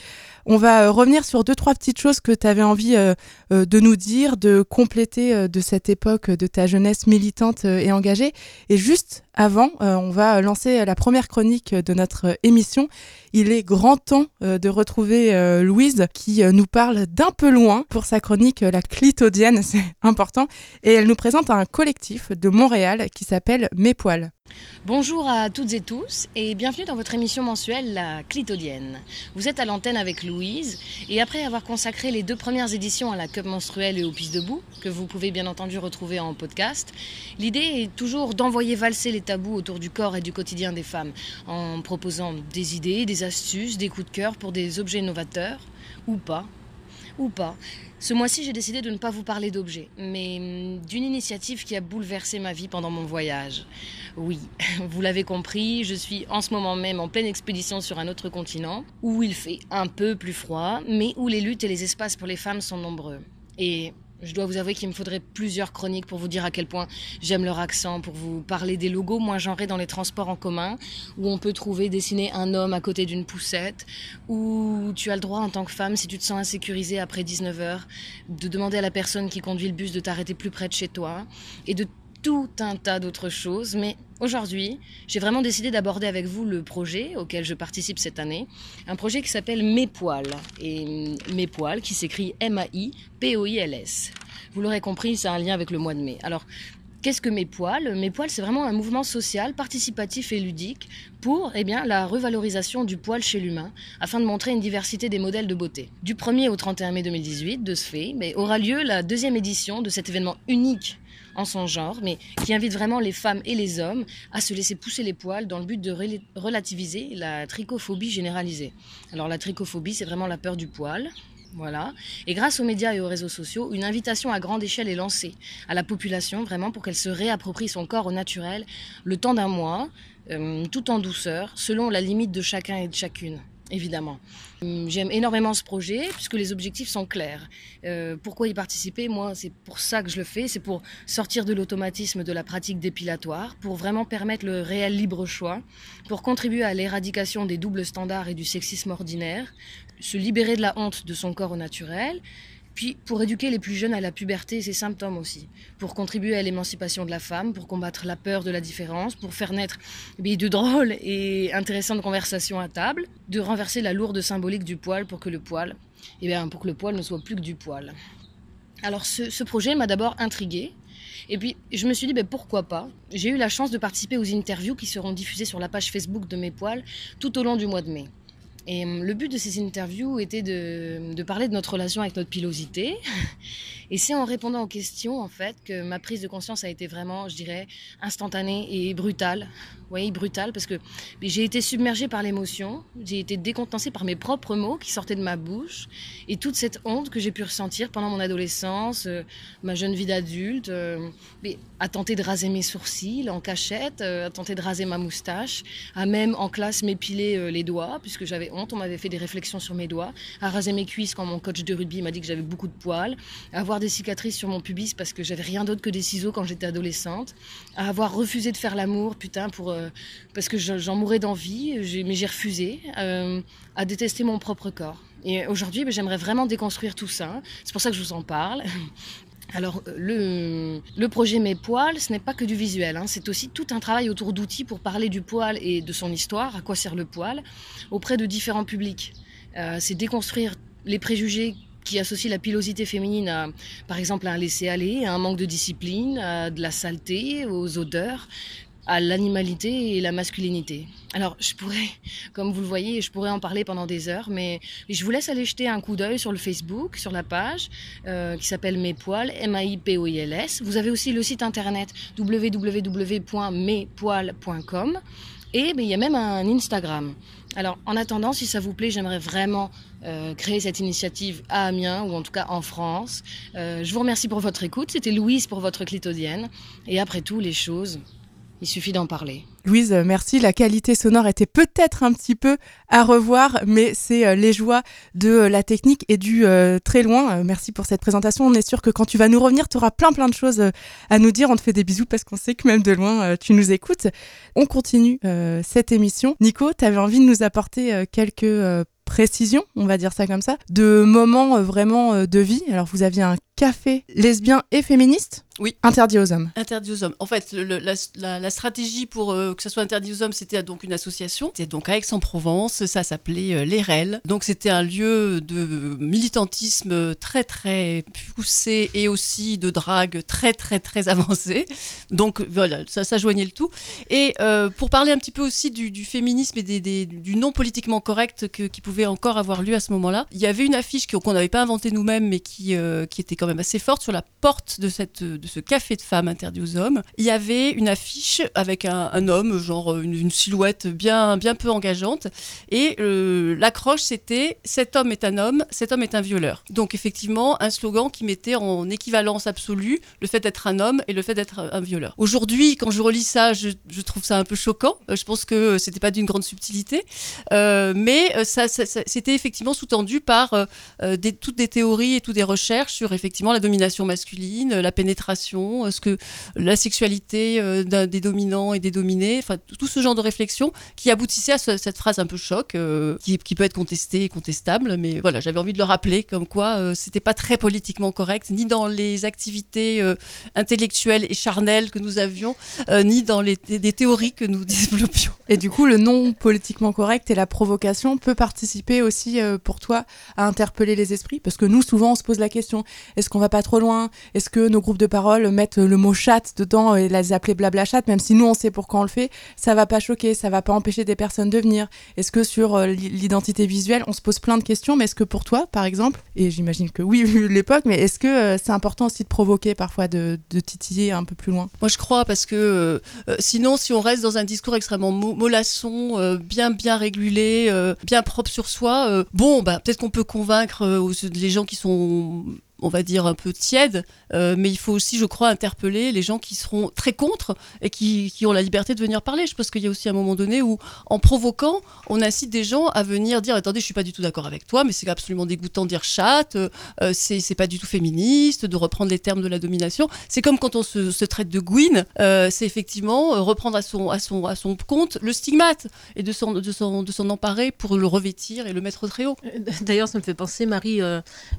On va euh, revenir sur deux, trois petites choses que tu avais envie euh, euh, de nous dire, de compléter de cette époque de ta jeunesse militante et engagée. Et juste avant, on va lancer la première chronique de notre émission. Il est grand temps de retrouver Louise qui nous parle d'un peu loin pour sa chronique La clitodienne, c'est important. Et elle nous présente un collectif de Montréal qui s'appelle Mes Poils. Bonjour à toutes et tous et bienvenue dans votre émission mensuelle La Clitodienne. Vous êtes à l'antenne avec Louise et après avoir consacré les deux premières éditions à la cup menstruelle et aux pistes debout, que vous pouvez bien entendu retrouver en podcast, l'idée est toujours d'envoyer valser les tabous autour du corps et du quotidien des femmes en proposant des idées, des astuces, des coups de cœur pour des objets novateurs ou pas ou pas. Ce mois-ci, j'ai décidé de ne pas vous parler d'objets, mais hum, d'une initiative qui a bouleversé ma vie pendant mon voyage. Oui, vous l'avez compris, je suis en ce moment même en pleine expédition sur un autre continent, où il fait un peu plus froid, mais où les luttes et les espaces pour les femmes sont nombreux. Et je dois vous avouer qu'il me faudrait plusieurs chroniques pour vous dire à quel point j'aime leur accent, pour vous parler des logos moins genrés dans les transports en commun, où on peut trouver dessiner un homme à côté d'une poussette, où tu as le droit en tant que femme, si tu te sens insécurisée après 19 heures, de demander à la personne qui conduit le bus de t'arrêter plus près de chez toi, et de tout un tas d'autres choses, mais aujourd'hui, j'ai vraiment décidé d'aborder avec vous le projet auquel je participe cette année, un projet qui s'appelle Mes Poils, et Mes Poils qui s'écrit M-A-I-P-O-I-L-S. Vous l'aurez compris, c'est un lien avec le mois de mai. Alors, Qu'est-ce que Mes Poils? Mes Poils, c'est vraiment un mouvement social, participatif et ludique pour eh bien, la revalorisation du poil chez l'humain, afin de montrer une diversité des modèles de beauté. Du 1er au 31 mai 2018, de ce fait, mais aura lieu la deuxième édition de cet événement unique en son genre, mais qui invite vraiment les femmes et les hommes à se laisser pousser les poils dans le but de relativiser la trichophobie généralisée. Alors la trichophobie, c'est vraiment la peur du poil, voilà. Et grâce aux médias et aux réseaux sociaux, une invitation à grande échelle est lancée à la population, vraiment pour qu'elle se réapproprie son corps au naturel le temps d'un mois, euh, tout en douceur, selon la limite de chacun et de chacune évidemment. Hum, j'aime énormément ce projet puisque les objectifs sont clairs. Euh, pourquoi y participer? Moi, c'est pour ça que je le fais. C'est pour sortir de l'automatisme de la pratique dépilatoire, pour vraiment permettre le réel libre choix, pour contribuer à l'éradication des doubles standards et du sexisme ordinaire, se libérer de la honte de son corps au naturel puis pour éduquer les plus jeunes à la puberté et ses symptômes aussi, pour contribuer à l'émancipation de la femme, pour combattre la peur de la différence, pour faire naître de drôles et intéressantes conversations à table, de renverser la lourde symbolique du poil pour que le poil, eh bien, pour que le poil ne soit plus que du poil. Alors ce, projet m'a d'abord intriguée. Et puis je me suis dit ben, pourquoi pas? J'ai eu la chance de participer aux interviews qui seront diffusées sur la page Facebook de mes poils tout au long du mois de mai. Et hum, le but de ces interviews était de, de parler de notre relation avec notre pilosité. Et c'est en répondant aux questions, en fait, que ma prise de conscience a été vraiment, je dirais, instantanée et brutale. Oui, brutale, parce que j'ai été submergée par l'émotion, j'ai été décontenancée par mes propres mots qui sortaient de ma bouche, et toute cette honte que j'ai pu ressentir pendant mon adolescence, euh, ma jeune vie d'adulte, euh, à tenter de raser mes sourcils en cachette, euh, à tenter de raser ma moustache, à même en classe m'épiler les doigts, puisque j'avais honte, on m'avait fait des réflexions sur mes doigts, à raser mes cuisses quand mon coach de rugby m'a dit que j'avais beaucoup de poils, à avoir des cicatrices sur mon pubis parce que j'avais rien d'autre que des ciseaux quand j'étais adolescente, à avoir refusé de faire l'amour, putain, pour, euh, parce que j'en mourais d'envie, mais j'ai refusé, euh, à détester mon propre corps. Et aujourd'hui, ben, j'aimerais vraiment déconstruire tout ça. C'est pour ça que je vous en parle. Alors, le, le, projet Mes poils, ce n'est pas que du visuel, hein. c'est aussi tout un travail autour d'outils pour parler du poil et de son histoire, à quoi sert le poil, auprès de différents publics. Euh, c'est déconstruire les préjugés qui associe la pilosité féminine à, par exemple, à un laisser-aller, à un manque de discipline, à de la saleté, aux odeurs, à l'animalité et la masculinité. Alors, je pourrais, comme vous le voyez, je pourrais en parler pendant des heures, mais je vous laisse aller jeter un coup d'œil sur le Facebook, sur la page euh, qui s'appelle Mes Poils, M-A-I-P-O-I-L-S. Vous avez aussi le site internet www.mespoils.com et ben, il y a même un Instagram. Alors, en attendant, si ça vous plaît, j'aimerais vraiment créé cette initiative à Amiens, ou en tout cas en France. Euh, je vous remercie pour votre écoute. C'était Louise pour votre clitodienne. Et après tout, les choses, il suffit d'en parler. Louise, euh, merci. La qualité sonore était peut-être un petit peu à revoir, mais c'est euh, les joies de euh, la technique et du très loin. merci pour cette présentation. On est sûr que quand tu vas nous revenir, tu auras plein plein de choses à nous dire. On te fait des bisous parce qu'on sait que même de loin, tu nous écoutes. On continue cette émission. Nico, tu avais envie de nous apporter quelques précisions, on va dire ça comme ça, de moments vraiment de vie. Alors vous aviez un café lesbien et féministe oui. Interdit aux hommes. Interdit aux hommes. En fait, le, la, la, la, stratégie pour euh, que ça soit interdit aux hommes, c'était donc une association. C'était donc à Aix-en-Provence. Ça s'appelait euh, les REL. Donc c'était un lieu de militantisme très très poussé et aussi de drague très très très avancé. Donc voilà, ça, ça joignait le tout. Et euh, pour parler un petit peu aussi du, du féminisme et des, des, du non politiquement correct que, qui pouvait encore avoir lieu à ce moment-là, il y avait une affiche qu'on n'avait pas inventée nous-mêmes, mais qui, euh, qui était quand même assez forte sur la porte de cette de ce café de femmes interdit aux hommes, il y avait une affiche avec un, homme, genre une, silhouette bien, bien peu engageante, et euh, l'accroche c'était Cet homme est un homme, cet homme est un violeur. Donc effectivement, un slogan qui mettait en équivalence absolue le fait d'être un homme et le fait d'être un violeur. Aujourd'hui, quand je relis ça, je, trouve ça un peu choquant. Euh, je pense que c'était pas d'une grande subtilité, euh, mais ça, c'était effectivement sous-tendu par toutes des théories et toutes des recherches sur effectivement la domination masculine, la pénétration ce que la sexualité euh, des dominants et des dominés, enfin tout ce genre de réflexion qui aboutissait à ce, cette phrase un peu choc, euh, qui, peut être contestée et contestable, mais voilà, j'avais envie de le rappeler comme quoi euh, c'était pas très politiquement correct, ni dans les activités euh, intellectuelles et charnelles que nous avions, euh, ni dans les, des théories que nous développions. Et du coup, le non politiquement correct et la provocation peut participer aussi euh, pour toi à interpeller les esprits, parce que nous souvent on se pose la question est-ce qu'on va pas trop loin? Est-ce que nos groupes de parole mettre le mot chat dedans et les appeler blabla chat, même si nous on sait pourquoi on le fait, ça va pas choquer, ça va pas empêcher des personnes de venir. Est-ce que sur euh, l'identité visuelle, on se pose plein de questions, mais est-ce que pour toi, par exemple, et j'imagine que oui, vu l'époque, mais est-ce que euh, c'est important aussi de provoquer parfois, de, titiller un peu plus loin? Moi je crois, parce que euh, sinon, si on reste dans un discours extrêmement mollasson, bien bien régulé, bien propre sur soi, bon, bah, peut-être qu'on peut convaincre les gens qui sont on va dire, un peu tiède, euh, mais il faut aussi, je crois, interpeller les gens qui seront très contre et qui, ont la liberté de venir parler. Je pense qu'il y a aussi un moment donné où, en provoquant, on incite des gens à venir dire Attendez, je suis pas du tout d'accord avec toi, mais c'est absolument dégoûtant de dire chatte, euh, c'est pas du tout féministe, de reprendre les termes de la domination. C'est comme quand on se, traite de Gwyn, euh, c'est effectivement reprendre à son, à, son, à son compte le stigmate et de s'en de de emparer pour le revêtir et le mettre très haut. D'ailleurs, ça me fait penser, Marie,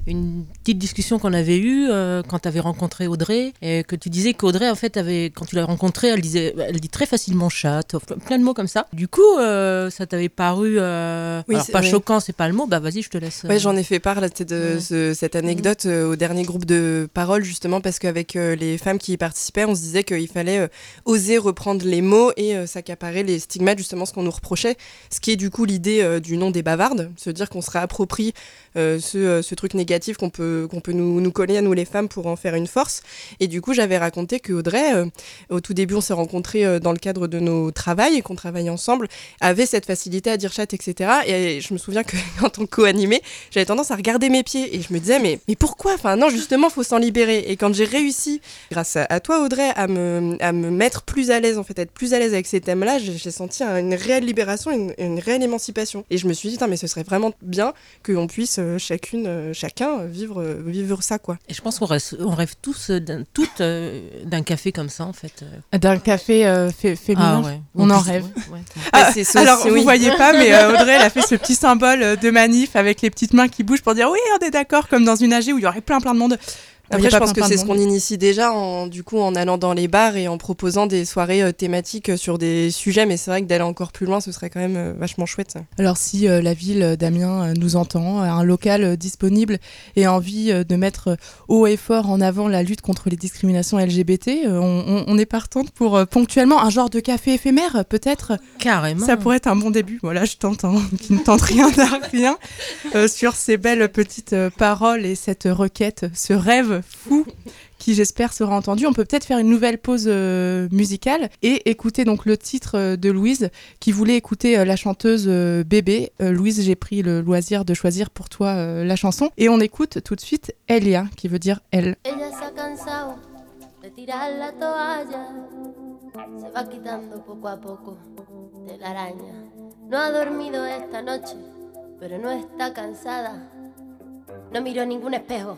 une petite discussion qu'on avait eue euh, quand tu avais rencontré Audrey et que tu disais qu'Audrey en fait avait quand tu l'as rencontrée elle disait elle dit très facilement chatte plein de mots comme ça du coup euh, ça t'avait paru euh, oui, alors pas choquant c'est pas le mot bah vas-y je te laisse ouais j'en ai fait part là, de ouais. ce, cette anecdote mmh. au dernier groupe de parole justement parce qu'avec les femmes qui y participaient on se disait qu'il fallait oser reprendre les mots et s'accaparer les stigmates justement ce qu'on nous reprochait ce qui est du coup l'idée du nom des bavardes se dire qu'on se réapproprie ce, ce truc négatif qu'on peut qu'on peut nous, nous coller à nous les femmes pour en faire une force. Et du coup, j'avais raconté que Audrey, euh, au tout début, on s'est rencontrés euh, dans le cadre de nos travails et qu'on travaillait ensemble, avait cette facilité à dire chat, etc. Et je me souviens que quand on co-animait, j'avais tendance à regarder mes pieds et je me disais, mais, mais pourquoi? Enfin, non, justement, faut s'en libérer. Et quand j'ai réussi, grâce à, à, toi, Audrey, à me, à me mettre plus à l'aise, en fait, être plus à l'aise avec ces thèmes-là, j'ai senti une réelle libération, une, réelle émancipation. Et je me suis dit, mais ce serait vraiment bien qu'on puisse euh, chacune, chacun vivre ça, quoi. Et je pense qu'on rêve, on rêve tous d'un, toutes euh, d'un café comme ça, en fait. D'un café euh, fé féminin. Ah, ouais. On, en rêve. Ouais, ah, alors, vous oui. voyez pas, mais euh, Audrey, elle a fait ce petit symbole de manif avec les petites mains qui bougent pour dire oui, on est d'accord, comme dans une AG où il y aurait plein plein de monde. Après, je pense que c'est ce qu'on initie déjà, en, du coup, en allant dans les bars et en proposant des soirées euh, thématiques sur des sujets. Mais c'est vrai que d'aller encore plus loin, ce serait quand même euh, vachement chouette. Ça. Alors, si euh, la ville d'Amiens nous entend, un local disponible et envie de mettre haut et fort en avant la lutte contre les discriminations LGBT, on, on, on est partante pour ponctuellement un genre de café éphémère, peut-être? Carrément. Ça pourrait être un bon début. Voilà, je tente, hein, qui ne tente rien à rien, sur ces belles petites paroles et cette requête, ce rêve fou qui j'espère sera entendu. On peut peut-être faire une nouvelle pause musicale et écouter donc le titre de Louise qui voulait écouter la chanteuse Bébé. Louise, j'ai pris le loisir de choisir pour toi la chanson et on écoute tout de suite Elia qui veut dire elle. se va quitando poco a poco de la araña. No ha dormido esta noche, pero no está cansada. No miró ningún espejo,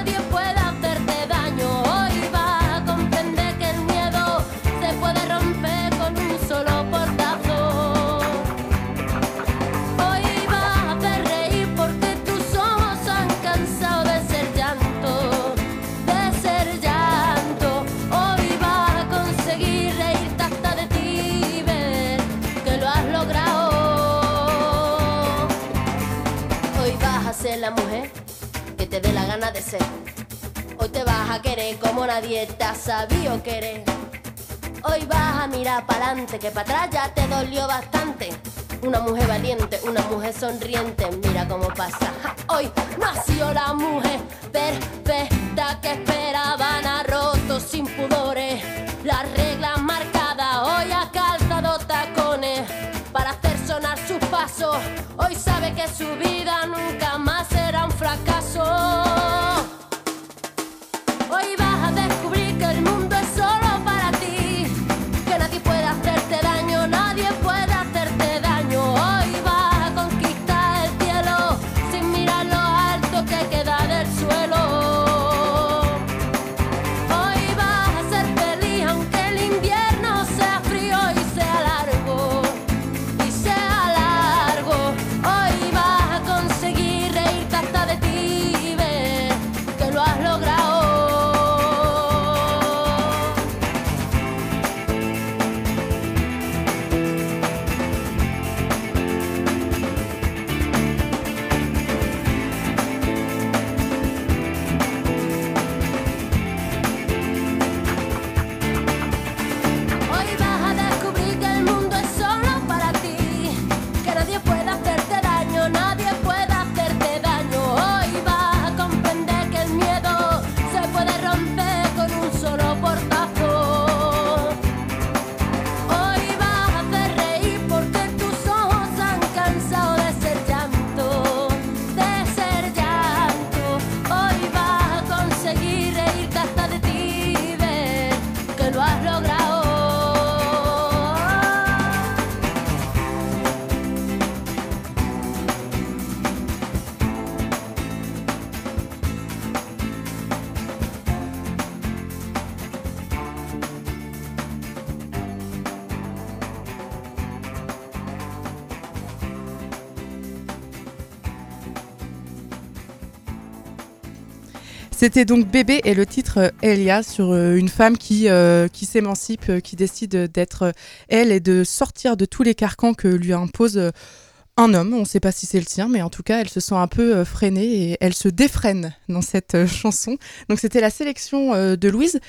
te ha sabido querer. Hoy vas a mirar para adelante, que para atrás ya te dolió bastante. Una mujer valiente, una mujer sonriente, mira cómo pasa. Hoy nació la mujer perfecta que esperaban, ha roto sin pudores las reglas marcadas. Hoy ha calzado tacones para hacer sonar sus pasos. Hoy sabe que su C'était donc Bébé et le titre euh, Elia sur euh, une femme qui, euh, qui s'émancipe, qui décide d'être elle et de sortir de tous les carcans que lui impose un homme. On ne sait pas si c'est le sien, mais en tout cas, elle se sent un peu freinée et elle se défrène dans cette chanson. Donc c'était la sélection de Louise.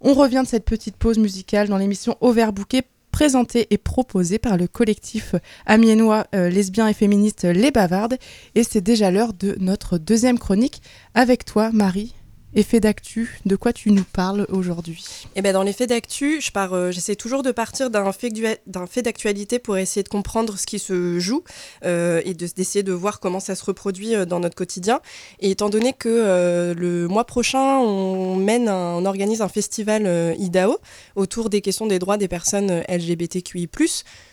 On revient de cette petite pause musicale dans l'émission Overbooké présentée et proposée par le collectif amiénois euh, lesbien et féministe Les Bavardes. Et c'est déjà l'heure de notre deuxième chronique avec toi, Marie. Effet d'actu, de quoi tu nous parles aujourd'hui? Et ben dans les faits d'actu, je pars, euh, j'essaie toujours de partir d'un fait, d'actualité pour essayer de comprendre ce qui se joue euh, et de- d'essayer de voir comment ça se reproduit euh, dans notre quotidien. Et étant donné que euh, le mois prochain, on mène, un- on organise un festival IDAO autour des questions des droits des personnes LGBTQI+,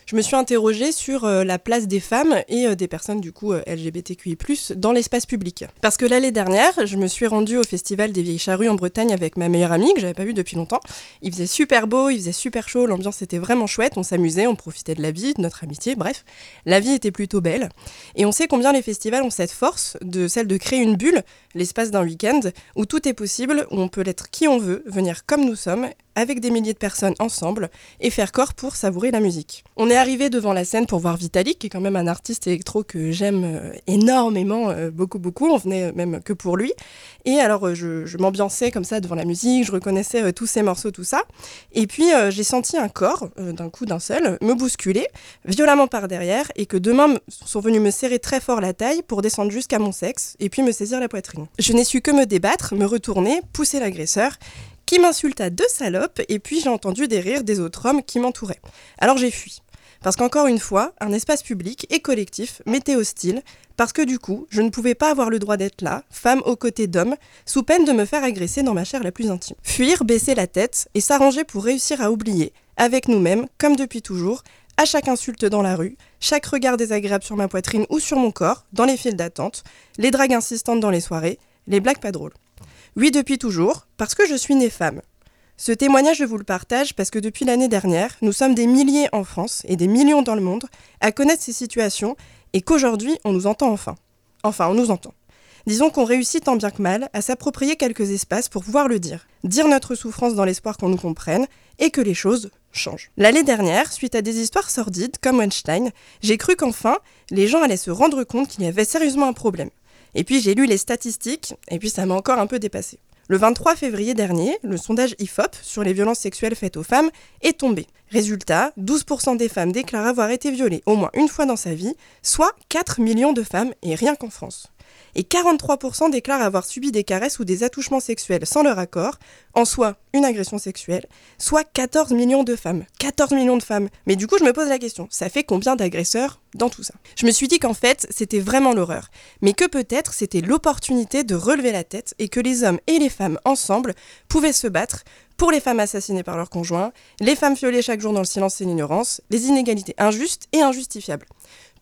je me suis interrogée sur euh, la place des femmes et euh, des personnes du coup euh, LGBTQI+ dans l'espace public. Parce que l'année dernière, je me suis rendue au festival des Vieilles Charrues en Bretagne avec ma meilleure amie que j'avais pas vue depuis longtemps. Il faisait super beau, il faisait super chaud, l'ambiance était vraiment chouette, on s'amusait, on profitait de la vie, de notre amitié, bref, la vie était plutôt belle. Et on sait combien les festivals ont cette force de celle de créer une bulle, l'espace d'un week-end où tout est possible, où on peut être qui on veut, venir comme nous sommes avec des milliers de personnes ensemble, et faire corps pour savourer la musique. On est arrivé devant la scène pour voir Vitalik, qui est quand même un artiste électro que j'aime euh, énormément, euh, beaucoup, beaucoup. On venait même que pour lui. Et alors, euh, je, je m'ambiançais comme ça devant la musique, je reconnaissais tous ses morceaux, tout ça. Et puis, j'ai senti un corps, d'un coup, d'un seul, me bousculer, violemment par derrière, et que deux mains sont venues me serrer très fort la taille pour descendre jusqu'à mon sexe, et puis me saisir la poitrine. Je n'ai su que me débattre, me retourner, pousser l'agresseur, qui m'insulta de salope, et puis j'ai entendu des rires des autres hommes qui m'entouraient. Alors j'ai fui. Parce qu'encore une fois, un espace public et collectif m'était hostile, parce que du coup, je ne pouvais pas avoir le droit d'être là, femme aux côtés d'hommes, sous peine de me faire agresser dans ma chair la plus intime. Fuir, baisser la tête et s'arranger pour réussir à oublier, avec nous-mêmes, comme depuis toujours, à chaque insulte dans la rue, chaque regard désagréable sur ma poitrine ou sur mon corps, dans les files d'attente, les dragues insistantes dans les soirées, les blagues pas drôles. Oui, depuis toujours, parce que je suis née femme. Ce témoignage, je vous le partage parce que depuis l'année dernière, nous sommes des milliers en France et des millions dans le monde à connaître ces situations et qu'aujourd'hui, on nous entend enfin. Enfin, on nous entend. Disons qu'on réussit tant bien que mal à s'approprier quelques espaces pour pouvoir le dire, dire notre souffrance dans l'espoir qu'on nous comprenne et que les choses changent. L'année dernière, suite à des histoires sordides comme Weinstein, j'ai cru qu'enfin, les gens allaient se rendre compte qu'il y avait sérieusement un problème. Et puis j'ai lu les statistiques, et puis ça m'a encore un peu dépassé. Le 23 février dernier, le sondage IFOP sur les violences sexuelles faites aux femmes est tombé. Résultat, 12% des femmes déclarent avoir été violées au moins une fois dans sa vie, soit 4 millions de femmes, et rien qu'en France et 43% déclarent avoir subi des caresses ou des attouchements sexuels sans leur accord, en soi une agression sexuelle, soit 14 millions de femmes. 14 millions de femmes. Mais du coup, je me pose la question, ça fait combien d'agresseurs dans tout ça? Je me suis dit qu'en fait, c'était vraiment l'horreur, mais que peut-être c'était l'opportunité de relever la tête et que les hommes et les femmes ensemble pouvaient se battre pour les femmes assassinées par leurs conjoints, les femmes violées chaque jour dans le silence et l'ignorance, les inégalités injustes et injustifiables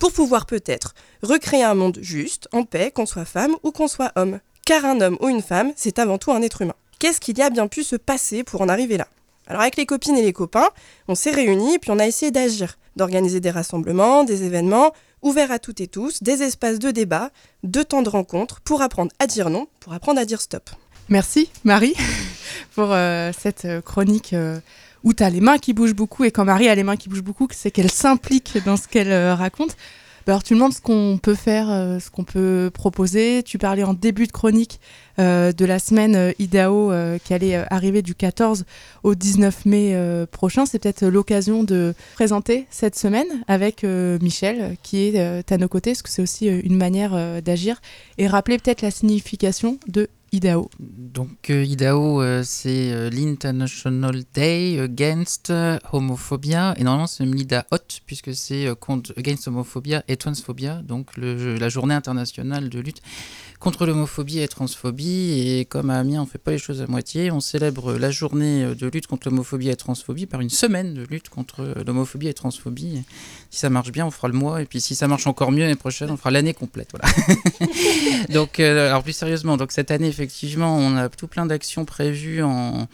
pour pouvoir peut-être recréer un monde juste, en paix, qu'on soit femme ou qu'on soit homme. Car un homme ou une femme, c'est avant tout un être humain. Qu'est-ce qu'il y a bien pu se passer pour en arriver là? Alors avec les copines et les copains, on s'est réunis et puis on a essayé d'agir, d'organiser des rassemblements, des événements ouverts à toutes et tous, des espaces de débat, de temps de rencontre pour apprendre à dire non, pour apprendre à dire stop. Merci Marie pour euh, cette euh, chronique. Euh, où tu as les mains qui bougent beaucoup, et quand Marie a les mains qui bougent beaucoup, c'est qu'elle s'implique dans ce qu'elle euh, raconte. Bah, alors tu demandes ce qu'on peut faire, euh, ce qu'on peut proposer. Tu parlais en début de chronique euh, de la semaine IDAO qui allait arriver du 14 au 19 mai prochain. C'est peut-être l'occasion de présenter cette semaine avec Michel qui est à nos côtés, parce que c'est aussi une manière d'agir, et rappeler peut-être la signification de IDAO. Donc euh, IDAO, euh, c'est euh, l'International Day Against Homophobia, et normalement c'est MIDA Hot, puisque c'est contre Against Homophobia et Transphobia, donc la journée internationale de lutte contre l'homophobie et la transphobie. Et comme à Amiens, on ne fait pas les choses à moitié, on célèbre la journée de lutte contre l'homophobie et la transphobie par une semaine de lutte contre l'homophobie et la transphobie. Si ça marche bien, on fera le mois, et puis si ça marche encore mieux l'année prochaine, on fera l'année complète. Donc, alors plus sérieusement, donc cette année, effectivement, on a tout plein d'actions prévues en,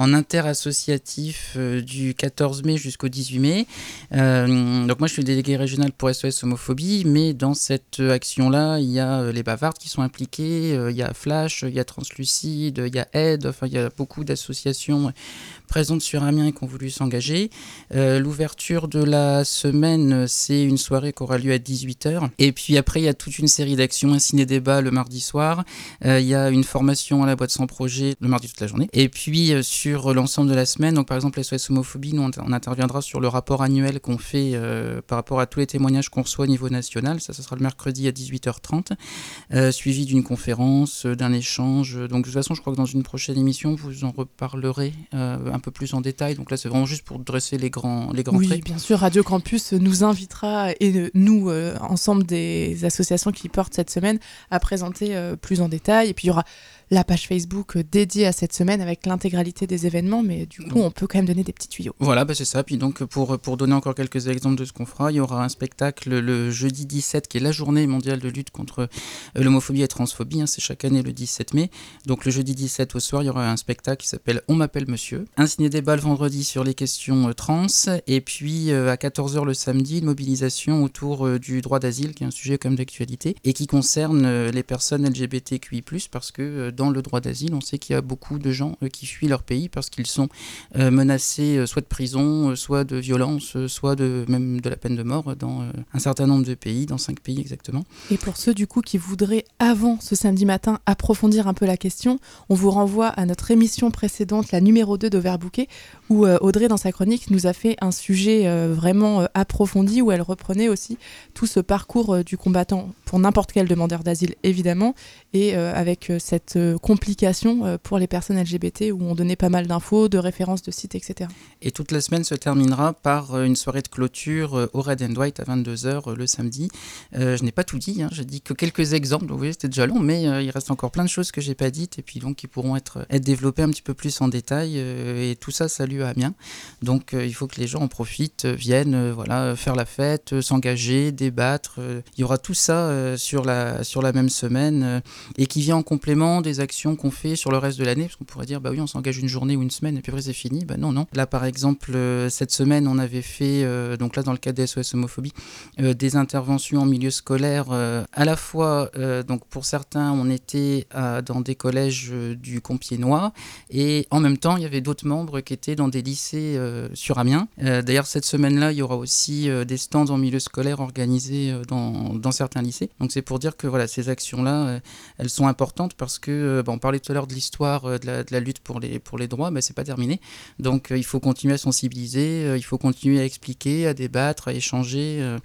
en interassociatif euh, du 14 mai jusqu'au 18 mai. Euh, donc moi je suis délégué régional pour SOS homophobie, mais dans cette action-là, il y a euh, les bavardes qui sont impliquées, il y a Flash, il y a Translucide, il y a Aide, enfin il y a beaucoup d'associations présentes sur Amiens et qui ont voulu s'engager. L'ouverture de la semaine, c'est une soirée qui aura lieu à 18h. Et puis après, il y a toute une série d'actions, un ciné-débat le mardi soir. il y a une formation à la boîte sans projet le mardi toute la journée. Et puis sur sur l'ensemble de la semaine. Donc, par exemple, SOS Homophobie, nous, on, interviendra sur le rapport annuel qu'on fait euh, par rapport à tous les témoignages qu'on reçoit au niveau national. Ça, ça sera le mercredi à 18h30, euh, suivi d'une conférence, euh, d'un échange. Donc, de toute façon, je crois que dans une prochaine émission, vous en reparlerez un peu plus en détail. Donc là, c'est vraiment juste pour dresser les grands, les grands oui, traits. bien sûr, Radio Campus nous invitera, et nous, ensemble des associations qui portent cette semaine, à présenter plus en détail. Et puis, il y aura la page Facebook dédiée à cette semaine avec l'intégralité des événements, mais du coup, on peut quand même donner des petits tuyaux. Voilà, bah c'est ça. Puis donc, pour, pour donner encore quelques exemples de ce qu'on fera, il y aura un spectacle le jeudi 17, qui est la journée mondiale de lutte contre euh, l'homophobie et la transphobie. Hein, c'est chaque année le 17 mai. Donc, le jeudi 17 au soir, il y aura un spectacle qui s'appelle On m'appelle Monsieur. Un ciné-débat le vendredi sur les questions euh, trans. Et puis, euh, à 14h le samedi, une mobilisation autour du droit d'asile, qui est un sujet comme d'actualité, et qui concerne les personnes LGBTQI, parce que dans le droit d'asile, on sait qu'il y a beaucoup de gens qui fuient leur pays parce qu'ils sont menacés soit de prison, soit de violence, soit de même de la peine de mort dans un certain nombre de pays, dans cinq pays exactement. Et pour ceux du coup qui voudraient avant ce samedi matin approfondir un peu la question, on vous renvoie à notre émission précédente, la numéro 2 d'Overbooké, où Audrey dans sa chronique nous a fait un sujet vraiment approfondi où elle reprenait aussi tout ce parcours du combattant pour n'importe quel demandeur d'asile évidemment, et euh, avec euh, cette euh, complication pour les personnes LGBT où on donnait pas mal d'infos, de références de sites, etc. Et toute la semaine se terminera par une soirée de clôture au Red and White à 22h le samedi. je n'ai pas tout dit, hein, j'ai dit que quelques exemples, vous voyez c'était déjà long, mais il reste encore plein de choses que j'ai pas dites et puis donc qui pourront être, développées un petit peu plus en détail et tout ça salue à Amiens. Donc il faut que les gens en profitent, viennent voilà, faire la fête, s'engager, débattre. il y aura tout ça sur, la, sur la même semaine et qui vient en complément des actions qu'on fait sur le reste de l'année, parce qu'on pourrait dire, bah oui, on s'engage une journée ou une semaine et puis après c'est fini. Bah non, non. Là, par exemple, euh, cette semaine, on avait fait, euh, donc là, dans le cadre des SOS homophobie, euh, des interventions en milieu scolaire, à la fois, donc pour certains, on était dans des collèges du Compiègnois, et en même temps, il y avait d'autres membres qui étaient dans des lycées sur Amiens. D'ailleurs, cette semaine-là, il y aura aussi des stands en milieu scolaire organisés dans, dans certains lycées. Donc c'est pour dire que voilà, ces actions-là, elles sont importantes parce que, euh, on parlait tout à l'heure de l'histoire euh, de, la, lutte pour les, pour les droits, mais c'est pas terminé. Donc euh, il faut continuer à sensibiliser, il faut continuer à expliquer, à débattre, à échanger.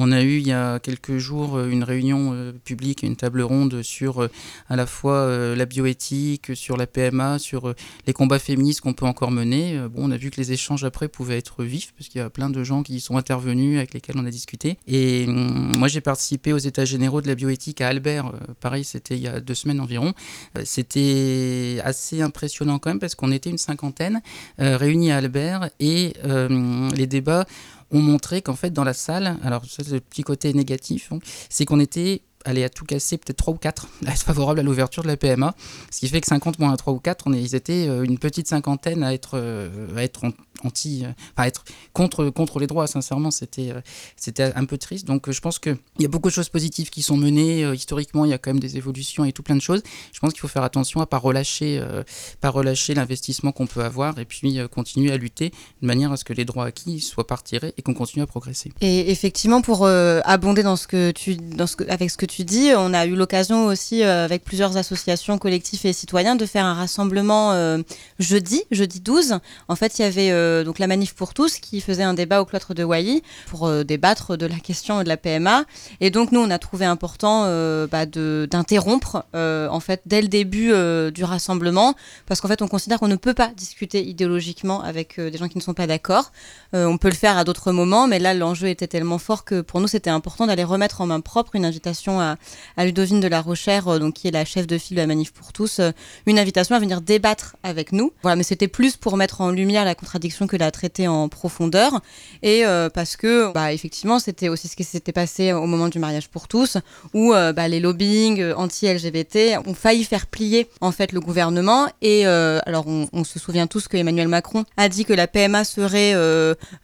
On a eu il y a quelques jours euh, une réunion euh, publique, une table ronde sur euh, à la fois la bioéthique, sur la PMA, sur les combats féministes qu'on peut encore mener. On a vu que les échanges après pouvaient être vifs parce qu'il y a plein de gens qui y sont intervenus avec lesquels on a discuté. Et hum, moi, j'ai participé aux États généraux de la bioéthique à Albert. Pareil, c'était il y a deux semaines environ. C'était assez impressionnant quand même parce qu'on était une cinquantaine réunis à Albert et les débats ont montré qu'en fait, dans la salle, alors ça c'est le petit côté négatif, hein, c'est qu'on était allez, à tout casser, peut-être 3 ou 4 à être favorable à l'ouverture de la PMA. Ce qui fait que 50 moins 3 ou 4, on est, ils étaient euh, une petite cinquantaine à être, euh, à être anti, euh, enfin, être contre, contre les droits, sincèrement, c'était, c'était un peu triste. Donc je pense qu'il y a beaucoup de choses positives qui sont menées. historiquement, il y a quand même des évolutions et tout plein de choses. Je pense qu'il faut faire attention à ne pas relâcher, relâcher l'investissement qu'on peut avoir et puis continuer à lutter de manière à ce que les droits acquis soient pas et qu'on continue à progresser. Et effectivement, pour abonder dans ce que tu, dans ce que, avec ce que tu dis, on a eu l'occasion aussi euh, avec plusieurs associations, collectifs et citoyens de faire un rassemblement euh, jeudi, jeudi 12. En fait, il y avait euh, donc la manif pour tous qui faisait un débat au cloître de Wailly pour débattre de la question de la PMA. Et donc nous, on a trouvé important bah, d'interrompre en fait dès le début du rassemblement parce qu'en fait, on considère qu'on ne peut pas discuter idéologiquement avec des gens qui ne sont pas d'accord. on peut le faire à d'autres moments, mais là, l'enjeu était tellement fort que pour nous, c'était important d'aller remettre en main propre une invitation à, Ludovine de la Rochère, euh, donc, qui est la chef de file de la Manif pour tous, euh, une invitation à venir débattre avec nous. Voilà, mais c'était plus pour mettre en lumière la contradiction que la traiter en profondeur. Et euh, parce que, bah, effectivement, c'était aussi ce qui s'était passé au moment du mariage pour tous, où bah, les lobbying anti-LGBT ont failli faire plier en fait le gouvernement. Et alors, on, se souvient tous que Emmanuel Macron a dit que la PMA serait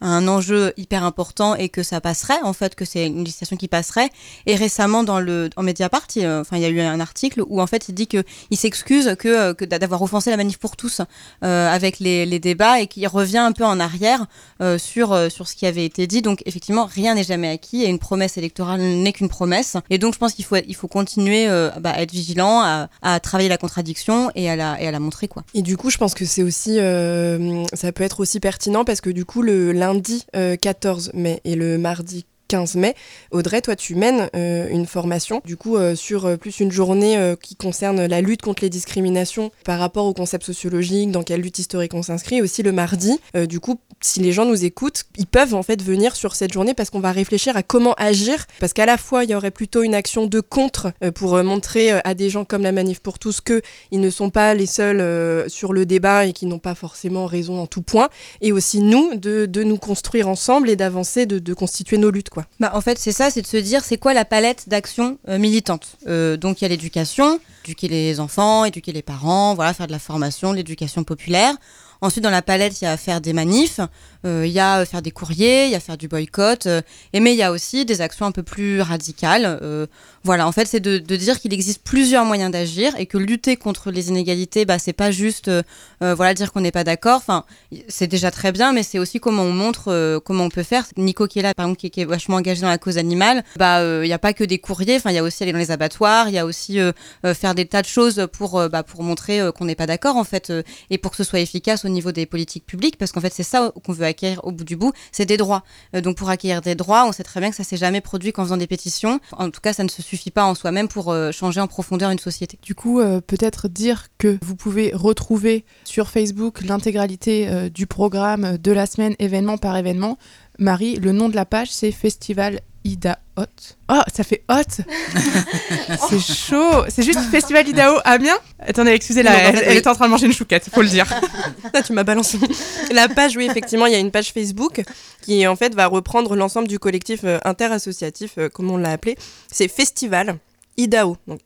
un enjeu hyper important et que ça passerait, en fait, que c'est une législation qui passerait. Et récemment, dans le, en Mediapart, il, enfin, il y a eu un article où en fait il dit qu'il s'excuse que, euh, que d'avoir offensé la manif pour tous euh, avec les, débats et qu'il revient un peu en arrière euh, sur, sur ce qui avait été dit. Donc effectivement, rien n'est jamais acquis et une promesse électorale n'est qu'une promesse. Et donc je pense qu'il faut, il faut continuer bah, à être vigilant, à, à, travailler la contradiction et à la, et à la montrer. Quoi. Et du coup, je pense que c'est aussi, ça peut être aussi pertinent parce que du coup, le lundi 14 mai et le mardi 15 mai. Audrey, toi, tu mènes euh, une formation, du coup, euh, sur euh, plus une journée qui concerne la lutte contre les discriminations par rapport au concept sociologique, dans quelle lutte historique on s'inscrit, aussi le mardi. du coup, si les gens nous écoutent, ils peuvent en fait venir sur cette journée parce qu'on va réfléchir à comment agir, parce qu'à la fois, il y aurait plutôt une action de contre pour montrer à des gens comme la Manif pour tous qu'ils ne sont pas les seuls sur le débat et qui n'ont pas forcément raison en tout point, et aussi nous, de, de nous construire ensemble et d'avancer, de, de constituer nos luttes. Bah, en fait, c'est ça, c'est de se dire c'est quoi la palette d'actions euh, militantes. Euh, donc il y a l'éducation, éduquer les enfants, éduquer les parents, voilà, faire de la formation, l'éducation populaire. Ensuite, dans la palette, il y a faire des manifs, euh, il y a faire des courriers, il y a faire du boycott, euh, et mais il y a aussi des actions un peu plus radicales. euh, voilà, en fait, c'est de, dire qu'il existe plusieurs moyens d'agir et que lutter contre les inégalités, bah, c'est pas juste euh, euh, voilà dire qu'on n'est pas d'accord. Enfin, c'est déjà très bien, mais c'est aussi comment on montre euh, comment on peut faire. Nico qui est là, par exemple, qui, est vachement engagé dans la cause animale, bah euh, il n'y a pas que des courriers. Enfin, il y a aussi aller dans les abattoirs, il y a aussi euh, euh, faire des tas de choses pour euh, bah, pour montrer euh, qu'on n'est pas d'accord en fait euh, et pour que ce soit efficace au niveau des politiques publiques, parce qu'en fait c'est ça qu'on veut acquérir au bout du bout, c'est des droits. Euh, donc pour acquérir des droits, on sait très bien que ça s'est jamais produit qu'en faisant des pétitions. En tout cas, ça ne se suffit pas en soi-même pour euh, changer en profondeur une société. Du coup, euh, peut-être dire que vous pouvez retrouver sur Facebook l'intégralité du programme de la semaine, événement par événement. Marie, le nom de la page, c'est Festival Ida Hot. Oh, ça fait hot C'est chaud C'est juste Festival Idaho Amiens Attendez, excusez-la, en elle, fait, elle oui. est en train de manger une chouquette, faut le dire. Ah, tu m'as balancé. La page, oui, effectivement, il y a une page Facebook qui, en fait, va reprendre l'ensemble du collectif euh, interassociatif, euh, comme on l'a appelé. C'est Festival IDAO, donc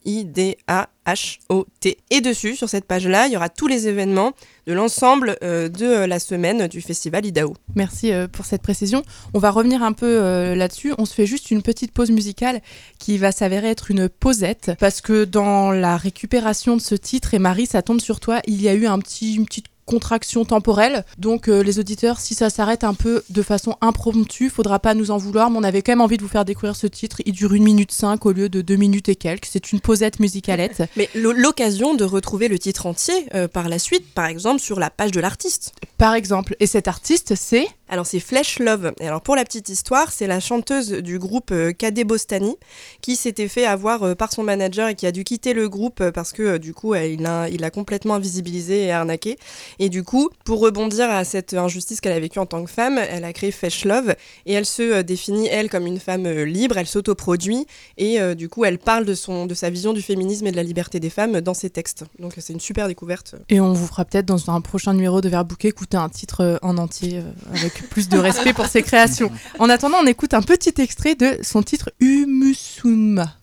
I-D-A-H-O-T. Et dessus, sur cette page-là, il y aura tous les événements de l'ensemble euh, de euh, la semaine du Festival IDAO. Merci euh, pour cette précision. On va revenir un peu là-dessus. On se fait juste une petite pause musicale qui va s'avérer être une pausette parce que dans la récupération de ce titre, et Marie, ça tombe sur toi, il y a eu un petit, une petite contraction temporelle. Donc euh, les auditeurs, si ça s'arrête un peu de façon impromptue, faudra pas nous en vouloir, mais on avait quand même envie de vous faire découvrir ce titre. Il dure une minute cinq au lieu de deux minutes et quelques. C'est une pausette musicalette. Mais l'o- l'occasion de retrouver le titre entier euh, par la suite, par exemple, sur la page de l'artiste. Par exemple. Et cet artiste, c'est Alors c'est Flesh Love. Et alors pour la petite histoire, c'est la chanteuse du groupe euh, Kadé Bostani qui s'était fait avoir euh, par son manager et qui a dû quitter le groupe euh, parce que du coup il a, il a complètement invisibilisé et arnaqué. Et du coup, pour rebondir à cette injustice qu'elle a vécue en tant que femme, elle a créé Flesh Love et elle se définit elle comme une femme libre, elle s'autoproduit et du coup elle parle de, son, de sa vision du féminisme et de la liberté des femmes dans ses textes. Donc c'est une super découverte. Et on vous fera peut-être dans un prochain numéro de Verbouquet écouter un titre en entier euh, plus de respect pour ses créations. En attendant, on écoute un petit extrait de son titre Umusuma.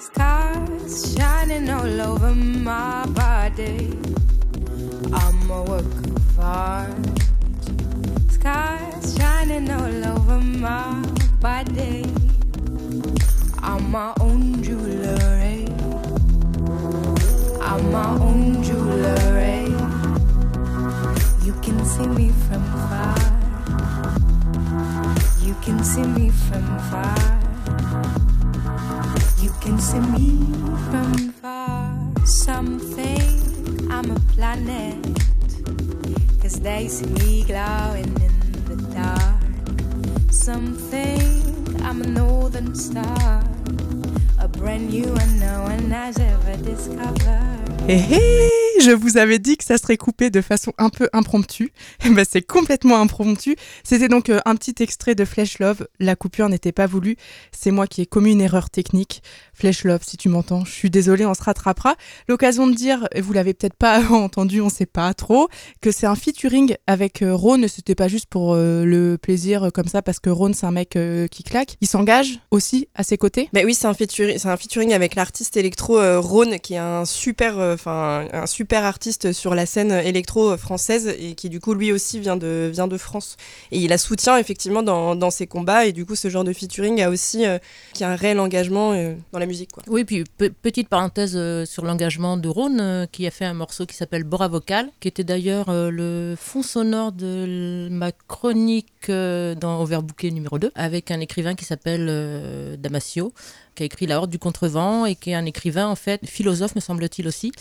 Stars shining all over my body. I'm a work of art. Stars shining all over my body. I'm my own jewelry. I'm my own jewelry. You can see me from far. You can see me from far. You can see me from far. Some think I'm a planet. Cause they see me glowing. Some think I'm a northern star. A brand new one no one has ever discovered. Hé hé Je vous avais dit que ça serait coupé de façon un peu impromptue. Eh ben, c'est complètement impromptu. C'était donc euh, un petit extrait de Flesh Love. La coupure n'était pas voulue. C'est moi qui ai commis une erreur technique. Flesh Love, si tu m'entends, je suis désolée, on se rattrapera. L'occasion de dire, vous l'avez peut-être pas entendu, on sait pas trop, que c'est un featuring avec euh, Rhône. C'était pas juste pour euh, le plaisir comme ça, parce que Rhône, c'est un mec qui claque. Il s'engage aussi à ses côtés. Ben oui, c'est un featuring, un featuring avec l'artiste électro euh, Rhône, qui est un super, un super artiste sur la scène électro française et qui du coup lui aussi vient de vient de France. Et il la soutient effectivement dans, ses combats et du coup ce genre de featuring a aussi euh, qui a un réel engagement euh, dans la musique. Oui, puis pe- petite parenthèse euh, sur l'engagement de Rhône, qui a fait un morceau qui s'appelle Bora Vocal, qui était d'ailleurs le fond sonore de ma chronique dans Overbooké numéro 2, avec un écrivain qui s'appelle Damasio, qui a écrit La Horde du Contrevent, et qui est un écrivain, en fait, philosophe, me semble-t-il aussi,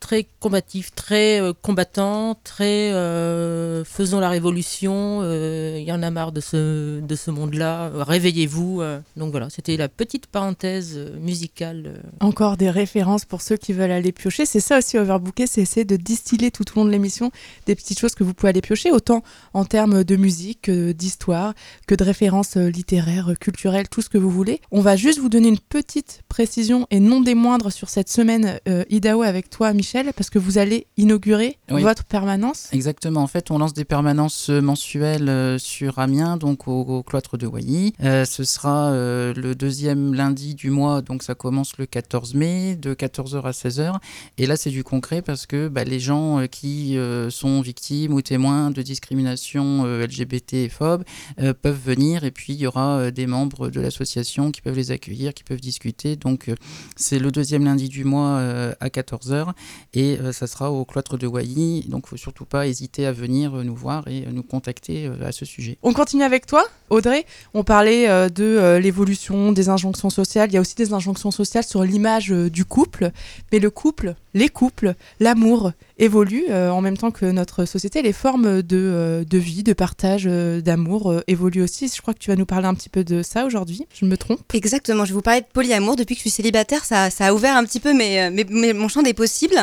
très combatif, très euh, combattant, très euh, faisons la révolution, euh, il y en a marre de ce, de ce monde-là, réveillez-vous. donc voilà, c'était la petite parenthèse musicale. Encore des références pour ceux qui veulent aller piocher. C'est ça aussi Overbooké, c'est essayer de distiller tout au long de l'émission des petites choses que vous pouvez aller piocher, autant en termes de musique, que d'histoire, que de références littéraires, culturelles, tout ce que vous voulez. On va juste vous donner une petite précision et non des moindres sur cette semaine Idaho avec toi, Michel, parce que vous allez inaugurer Oui. votre permanence. Exactement. En fait, on lance des permanences euh, mensuelles euh, sur Amiens, donc au, au cloître de Wailly. Euh, ce sera euh, le deuxième lundi du mois, donc ça commence le 14 mai, de 14h à 16h. Et là, c'est du concret parce que bah, les gens qui euh, sont victimes ou témoins de discrimination LGBT et phobe peuvent venir. Et puis, il y aura des membres de l'association qui peuvent les accueillir, qui peuvent discuter. Donc, c'est le deuxième lundi du mois à 14h et euh, ça sera au cloître de Wailly. Donc, faut surtout pas hésiter à venir euh, nous voir et euh, nous contacter euh, à ce sujet. On continue avec toi, Audrey. On parlait euh, de euh, l'évolution des injonctions sociales. Il y a aussi des injonctions sociales sur l'image euh, du couple. Mais le couple, les couples, l'amour évoluent euh, en même temps que notre société. Les formes de, euh, de vie, de partage, euh, d'amour euh, évoluent aussi. Je crois que tu vas nous parler un petit peu de ça aujourd'hui. Je me trompe Exactement, je vais vous parler de polyamour. Depuis que je suis célibataire, ça, ça a ouvert un petit peu mes, mes- mes- mon champ des possibles.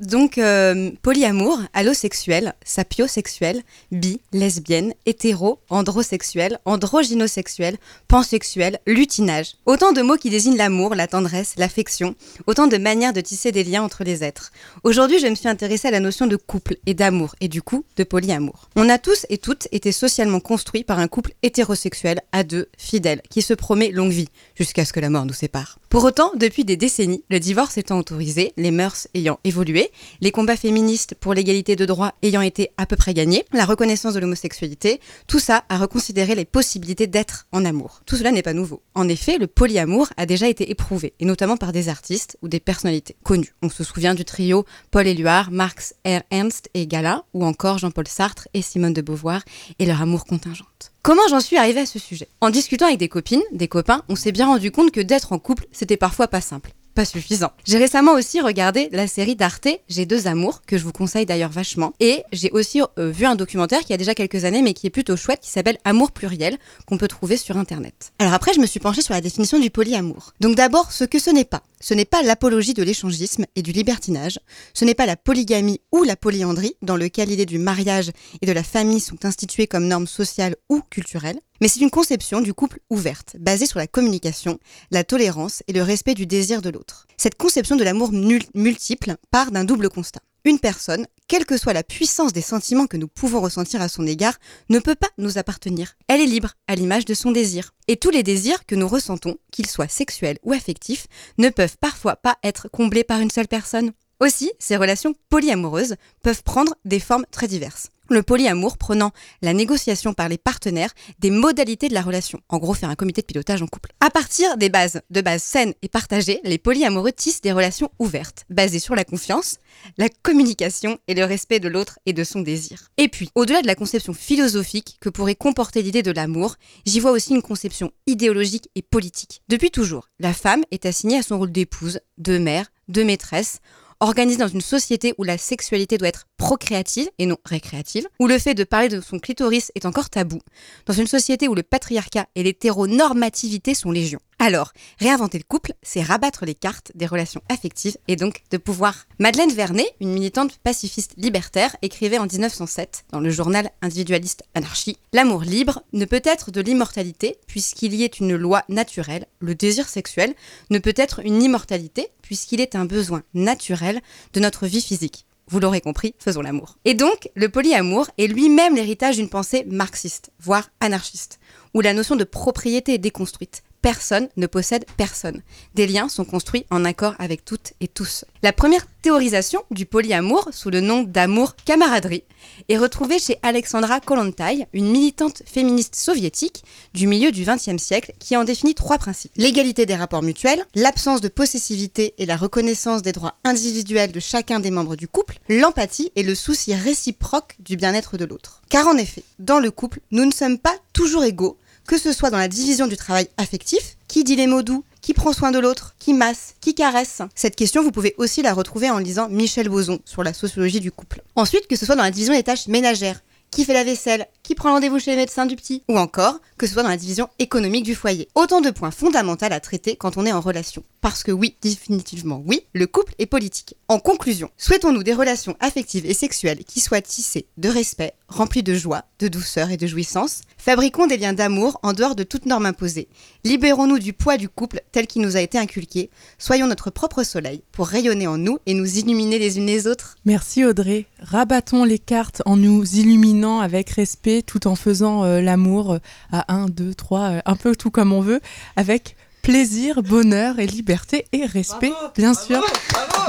Donc, euh, polyamour, allosexuel, sapiosexuel, bi, lesbienne, hétéro, androsexuel, androgynosexuel, pansexuel, lutinage. Autant de mots qui désignent l'amour, la tendresse, l'affection, autant de manières de tisser des liens entre les êtres. Aujourd'hui, je me suis intéressée à la notion de couple et d'amour, et du coup, de polyamour. On a tous et toutes été socialement construits par un couple hétérosexuel à deux, fidèle, qui se promet longue vie, jusqu'à ce que la mort nous sépare. Pour autant, depuis des décennies, le divorce étant autorisé, les mœurs ayant évolué, les combats féministes pour l'égalité de droits ayant été à peu près gagnés, la reconnaissance de l'homosexualité, tout ça a reconsidéré les possibilités d'être en amour. Tout cela n'est pas nouveau. En effet, le polyamour a déjà été éprouvé, et notamment par des artistes ou des personnalités connues. On se souvient du trio Paul Éluard, Marx R. Ernst et Gala, ou encore Jean-Paul Sartre et Simone de Beauvoir et leur amour contingente. Comment j'en suis arrivée à ce sujet? En discutant avec des copines, des copains, on s'est bien rendu compte que d'être en couple, c'était parfois pas simple. Pas suffisant. J'ai récemment aussi regardé la série d'Arte J'ai deux amours, que je vous conseille d'ailleurs vachement. Et j'ai aussi euh, vu un documentaire qui a déjà quelques années, mais qui est plutôt chouette, qui s'appelle Amour pluriel, qu'on peut trouver sur Internet. Alors après, je me suis penchée sur la définition du polyamour. Donc d'abord, ce que ce n'est pas. Ce n'est pas l'apologie de l'échangisme et du libertinage. Ce n'est pas la polygamie ou la polyandrie, dans lequel l'idée du mariage et de la famille sont instituées comme normes sociales ou culturelles. Mais c'est une conception du couple ouverte, basée sur la communication, la tolérance et le respect du désir de l'autre. Cette conception de l'amour multiple part d'un double constat. Une personne, quelle que soit la puissance des sentiments que nous pouvons ressentir à son égard, ne peut pas nous appartenir. Elle est libre, à l'image de son désir. Et tous les désirs que nous ressentons, qu'ils soient sexuels ou affectifs, ne peuvent parfois pas être comblés par une seule personne. Aussi, ces relations polyamoureuses peuvent prendre des formes très diverses. Le polyamour prenant la négociation par les partenaires des modalités de la relation. En gros, faire un comité de pilotage en couple. À partir des bases, de bases saines et partagées, les polyamoureux tissent des relations ouvertes, basées sur la confiance, la communication et le respect de l'autre et de son désir. Et puis, au-delà de la conception philosophique que pourrait comporter l'idée de l'amour, j'y vois aussi une conception idéologique et politique. Depuis toujours, la femme est assignée à son rôle d'épouse, de mère, de maîtresse, organisée dans une société où la sexualité doit être procréative et non récréative, où le fait de parler de son clitoris est encore tabou, dans une société où le patriarcat et l'hétéronormativité sont légion. Alors, réinventer le couple, c'est rabattre les cartes des relations affectives et donc de pouvoir. Madeleine Vernet, une militante pacifiste libertaire, écrivait en 1907 dans le journal individualiste Anarchie L'amour libre ne peut être de l'immortalité puisqu'il y est une loi naturelle. Le désir sexuel ne peut être une immortalité puisqu'il est un besoin naturel de notre vie physique. Vous l'aurez compris, faisons l'amour. Et donc, le polyamour est lui-même l'héritage d'une pensée marxiste, voire anarchiste, où la notion de propriété est déconstruite. Personne ne possède personne. Des liens sont construits en accord avec toutes et tous. La première théorisation du polyamour, sous le nom d'amour camaraderie, est retrouvée chez Alexandra Kollontai, une militante féministe soviétique du milieu du XXe siècle, qui en définit trois principes. L'égalité des rapports mutuels, l'absence de possessivité et la reconnaissance des droits individuels de chacun des membres du couple, l'empathie et le souci réciproque du bien-être de l'autre. Car en effet, dans le couple, nous ne sommes pas toujours égaux, que ce soit dans la division du travail affectif, qui dit les mots doux, qui prend soin de l'autre, qui masse, qui caresse. Cette question, vous pouvez aussi la retrouver en lisant Michel Bozon sur la sociologie du couple. Ensuite, que ce soit dans la division des tâches ménagères, qui fait la vaisselle, qui prend rendez-vous chez les médecins du petit, ou encore que ce soit dans la division économique du foyer. Autant de points fondamentaux à traiter quand on est en relation. Parce que oui, définitivement oui, le couple est politique. En conclusion, souhaitons-nous des relations affectives et sexuelles qui soient tissées de respect, remplies de joie, de douceur et de jouissance. Fabriquons des liens d'amour en dehors de toute norme imposée. Libérons-nous du poids du couple tel qu'il nous a été inculqué. Soyons notre propre soleil pour rayonner en nous et nous illuminer les unes les autres. Merci Audrey. Rabattons les cartes en nous illuminant avec respect tout en faisant euh, l'amour euh, à 1, 2, 3, un peu tout comme on veut, avec plaisir, bonheur et liberté et respect, bien sûr.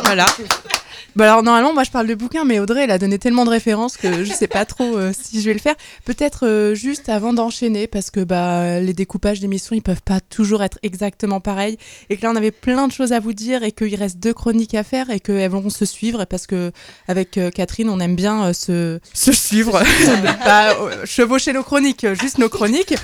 Voilà. Bah alors normalement moi je parle de bouquin mais Audrey elle a donné tellement de références que je sais pas trop euh, si je vais le faire. Peut-être euh, juste avant d'enchaîner parce que bah les découpages d'émissions ils peuvent pas toujours être exactement pareils et que là on avait plein de choses à vous dire et qu'il reste deux chroniques à faire et qu'elles vont se suivre parce que avec euh, Catherine on aime bien se, se suivre, pas euh, chevaucher nos chroniques, juste nos chroniques.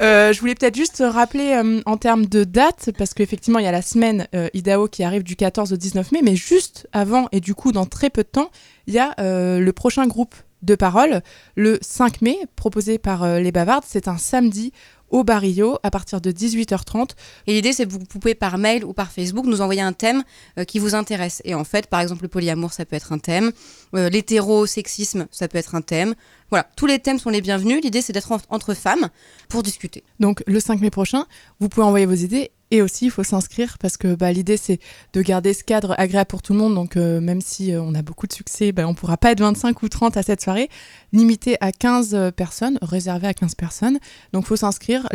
Je voulais peut-être juste rappeler en termes de date, parce qu'effectivement, il y a la semaine IDAO qui arrive du 14 au 19 mai, mais juste avant, et du coup, dans très peu de temps, il y a euh, le prochain groupe de parole, le 5 mai, proposé par euh, les Bavardes. C'est un samedi au Barrio à partir de 18h30. Et l'idée, c'est que vous pouvez par mail ou par Facebook nous envoyer un thème euh, qui vous intéresse. Et en fait, par exemple, le polyamour, ça peut être un thème. L'hétérosexisme, ça peut être un thème. Voilà, tous les thèmes sont les bienvenus. L'idée, c'est d'être en- entre femmes pour discuter. Donc le 5 mai prochain, vous pouvez envoyer vos idées et aussi il faut s'inscrire parce que bah, l'idée c'est de garder ce cadre agréable pour tout le monde. Donc euh, même si euh, on a beaucoup de succès, bah, on pourra pas être 25 ou 30 à cette soirée. Limité à 15 euh, personnes, réservé à 15 personnes. Donc faut s'inscrire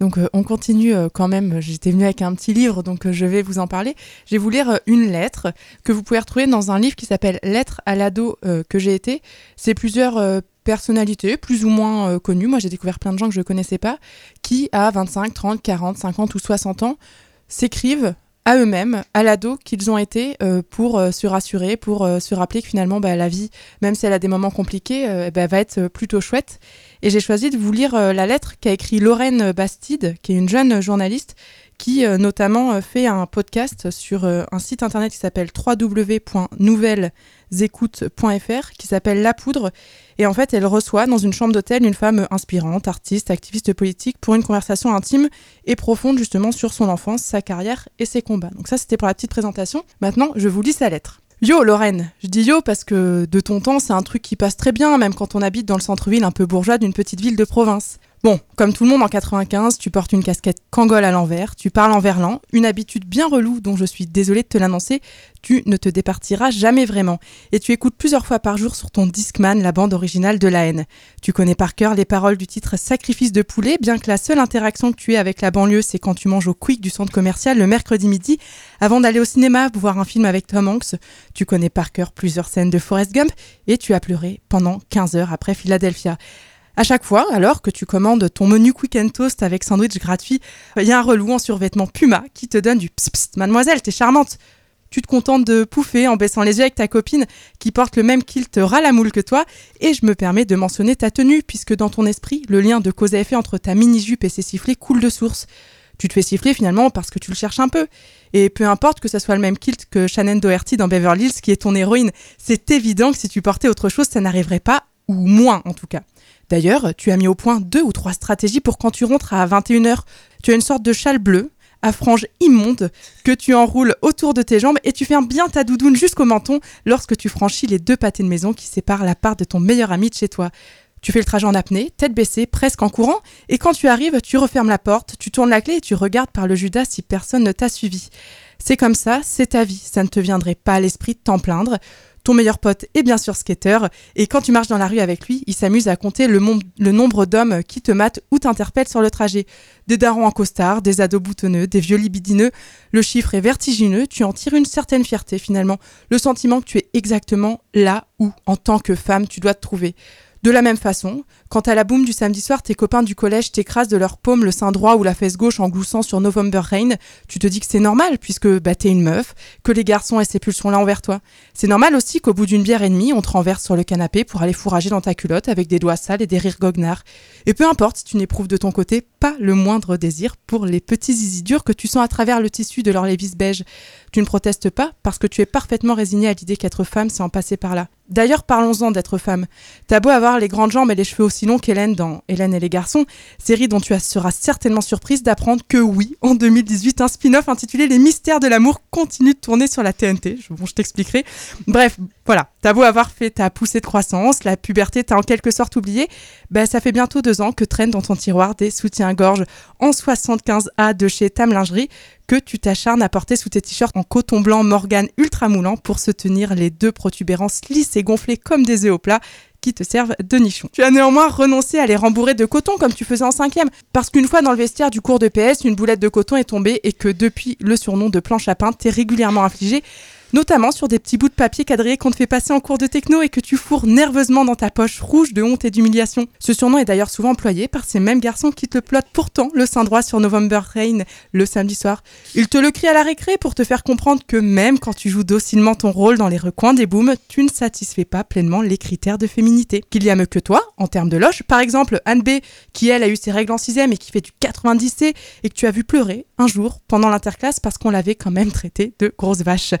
Donc euh, on continue euh, quand même. J'étais venue avec un petit livre donc euh, je vais vous en parler. Je vais vous lire une lettre que vous pouvez retrouver dans un livre qui s'appelle Lettre à l'ado que j'ai été. C'est plusieurs personnalités, plus ou moins connues. Moi, j'ai découvert plein de gens que je ne connaissais pas, qui, à 25, 30, 40, 50 ou 60 ans, s'écrivent à eux-mêmes, à l'ado qu'ils ont été, euh, pour euh, se rassurer, pour euh, se rappeler que finalement, bah, la vie, même si elle a des moments compliqués, euh, bah, va être euh, plutôt chouette. Et j'ai choisi de vous lire euh, la lettre qu'a écrit Lorraine Bastide, qui est une jeune journaliste, qui notamment fait un podcast sur un site internet qui s'appelle www.nouvellesécoutes.fr, qui s'appelle La Poudre. Et en fait, elle reçoit dans une chambre d'hôtel une femme inspirante, artiste, activiste politique, pour une conversation intime et profonde justement sur son enfance, sa carrière et ses combats. Donc ça, c'était pour la petite présentation. Maintenant, je vous lis sa lettre. Yo Lorraine, je dis yo parce que de ton temps c'est un truc qui passe très bien même quand on habite dans le centre-ville un peu bourgeois d'une petite ville de province. Bon, comme tout le monde en 95, tu portes une casquette Kangol à l'envers, tu parles en verlan, une habitude bien relou dont je suis désolée de te l'annoncer, tu ne te départiras jamais vraiment. Et tu écoutes plusieurs fois par jour sur ton Discman la bande originale de la haine. Tu connais par cœur les paroles du titre Sacrifice de poulet, bien que la seule interaction que tu aies avec la banlieue, c'est quand tu manges au quick du centre commercial le mercredi midi, avant d'aller au cinéma voir un film avec Tom Hanks. Tu connais par cœur plusieurs scènes de Forrest Gump, et tu as pleuré pendant 15 heures après Philadelphia. À chaque fois, alors que tu commandes ton menu Quick and Toast avec sandwich gratuit, il y a un relou en survêtement Puma qui te donne du psst, mademoiselle, t'es charmante. Tu te contentes de pouffer en baissant les yeux avec ta copine qui porte le même kilt ras la moule que toi, et je me permets de mentionner ta tenue, puisque dans ton esprit, le lien de cause à effet entre ta mini-jupe et ses sifflets coule de source. Tu te fais siffler finalement parce que tu le cherches un peu. Et peu importe que ça soit le même kilt que Shannon Doherty dans Beverly Hills qui est ton héroïne, c'est évident que si tu portais autre chose, ça n'arriverait pas, ou moins en tout cas. D'ailleurs, tu as mis au point deux ou trois stratégies pour quand tu rentres à 21h. Tu as une sorte de châle bleu à franges immonde que tu enroules autour de tes jambes et tu fermes bien ta doudoune jusqu'au menton lorsque tu franchis les deux pâtés de maison qui séparent la part de ton meilleur ami de chez toi. Tu fais le trajet en apnée, tête baissée, presque en courant, et quand tu arrives, tu refermes la porte, tu tournes la clé et tu regardes par le Judas si personne ne t'a suivi. C'est comme ça, c'est ta vie, ça ne te viendrait pas à l'esprit de t'en plaindre. Ton meilleur pote est bien sûr skater, et quand tu marches dans la rue avec lui, il s'amuse à compter le, nombre d'hommes qui te matent ou t'interpellent sur le trajet. Des darons en costard, des ados boutonneux, des vieux libidineux. Le chiffre est vertigineux, tu en tires une certaine fierté finalement. Le sentiment que tu es exactement là où, en tant que femme, tu dois te trouver. De la même façon, quand à la boum du samedi soir, tes copains du collège t'écrasent de leur paume le sein droit ou la fesse gauche en gloussant sur November Rain, tu te dis que c'est normal puisque bah, t'es une meuf, que les garçons aient ces pulsions-là envers toi. C'est normal aussi qu'au bout d'une bière et demie, on te renverse sur le canapé pour aller fourrager dans ta culotte avec des doigts sales et des rires goguenards. Et peu importe si tu n'éprouves de ton côté pas le moindre désir pour les petits zizi durs que tu sens à travers le tissu de leur lévis beige. Tu ne protestes pas parce que tu es parfaitement résigné à l'idée qu'être femme, c'est en passer par là. D'ailleurs, parlons-en d'être femme. T'as beau avoir les grandes jambes et les cheveux aussi longs qu'Hélène dans Hélène et les garçons, série dont tu seras certainement surprise d'apprendre que oui, en 2018, un spin-off intitulé Les mystères de l'amour continue de tourner sur la TNT. Bon, je t'expliquerai. Bref, voilà. T'as beau avoir fait ta poussée de croissance, la puberté t'a en quelque sorte oublié, ben ça fait bientôt deux ans que traînent dans ton tiroir des soutiens-gorge en 75A de chez Tam Lingerie que tu t'acharnes à porter sous tes t-shirts en coton blanc Morgan ultra moulant pour se tenir les deux protubérances lisses et gonflées comme des œufs qui te servent de nichon. Tu as néanmoins renoncé à les rembourrer de coton comme tu faisais en cinquième, parce qu'une fois dans le vestiaire du cours de PS, une boulette de coton est tombée et que depuis le surnom de planche à pain t'es régulièrement infligé notamment sur des petits bouts de papier quadrillés qu'on te fait passer en cours de techno et que tu fourres nerveusement dans ta poche rouge de honte et d'humiliation. Ce surnom est d'ailleurs souvent employé par ces mêmes garçons qui te plotent pourtant le sein droit sur November Rain le samedi soir. Ils te le crient à la récré pour te faire comprendre que même quand tu joues docilement ton rôle dans les recoins des booms, tu ne satisfais pas pleinement les critères de féminité. Qu'il y a mieux que toi, en termes de loge, par exemple Anne B, qui elle a eu ses règles en sixième et qui fait du 90C et que tu as vu pleurer un jour pendant l'interclasse parce qu'on l'avait quand même traité de grosse vache.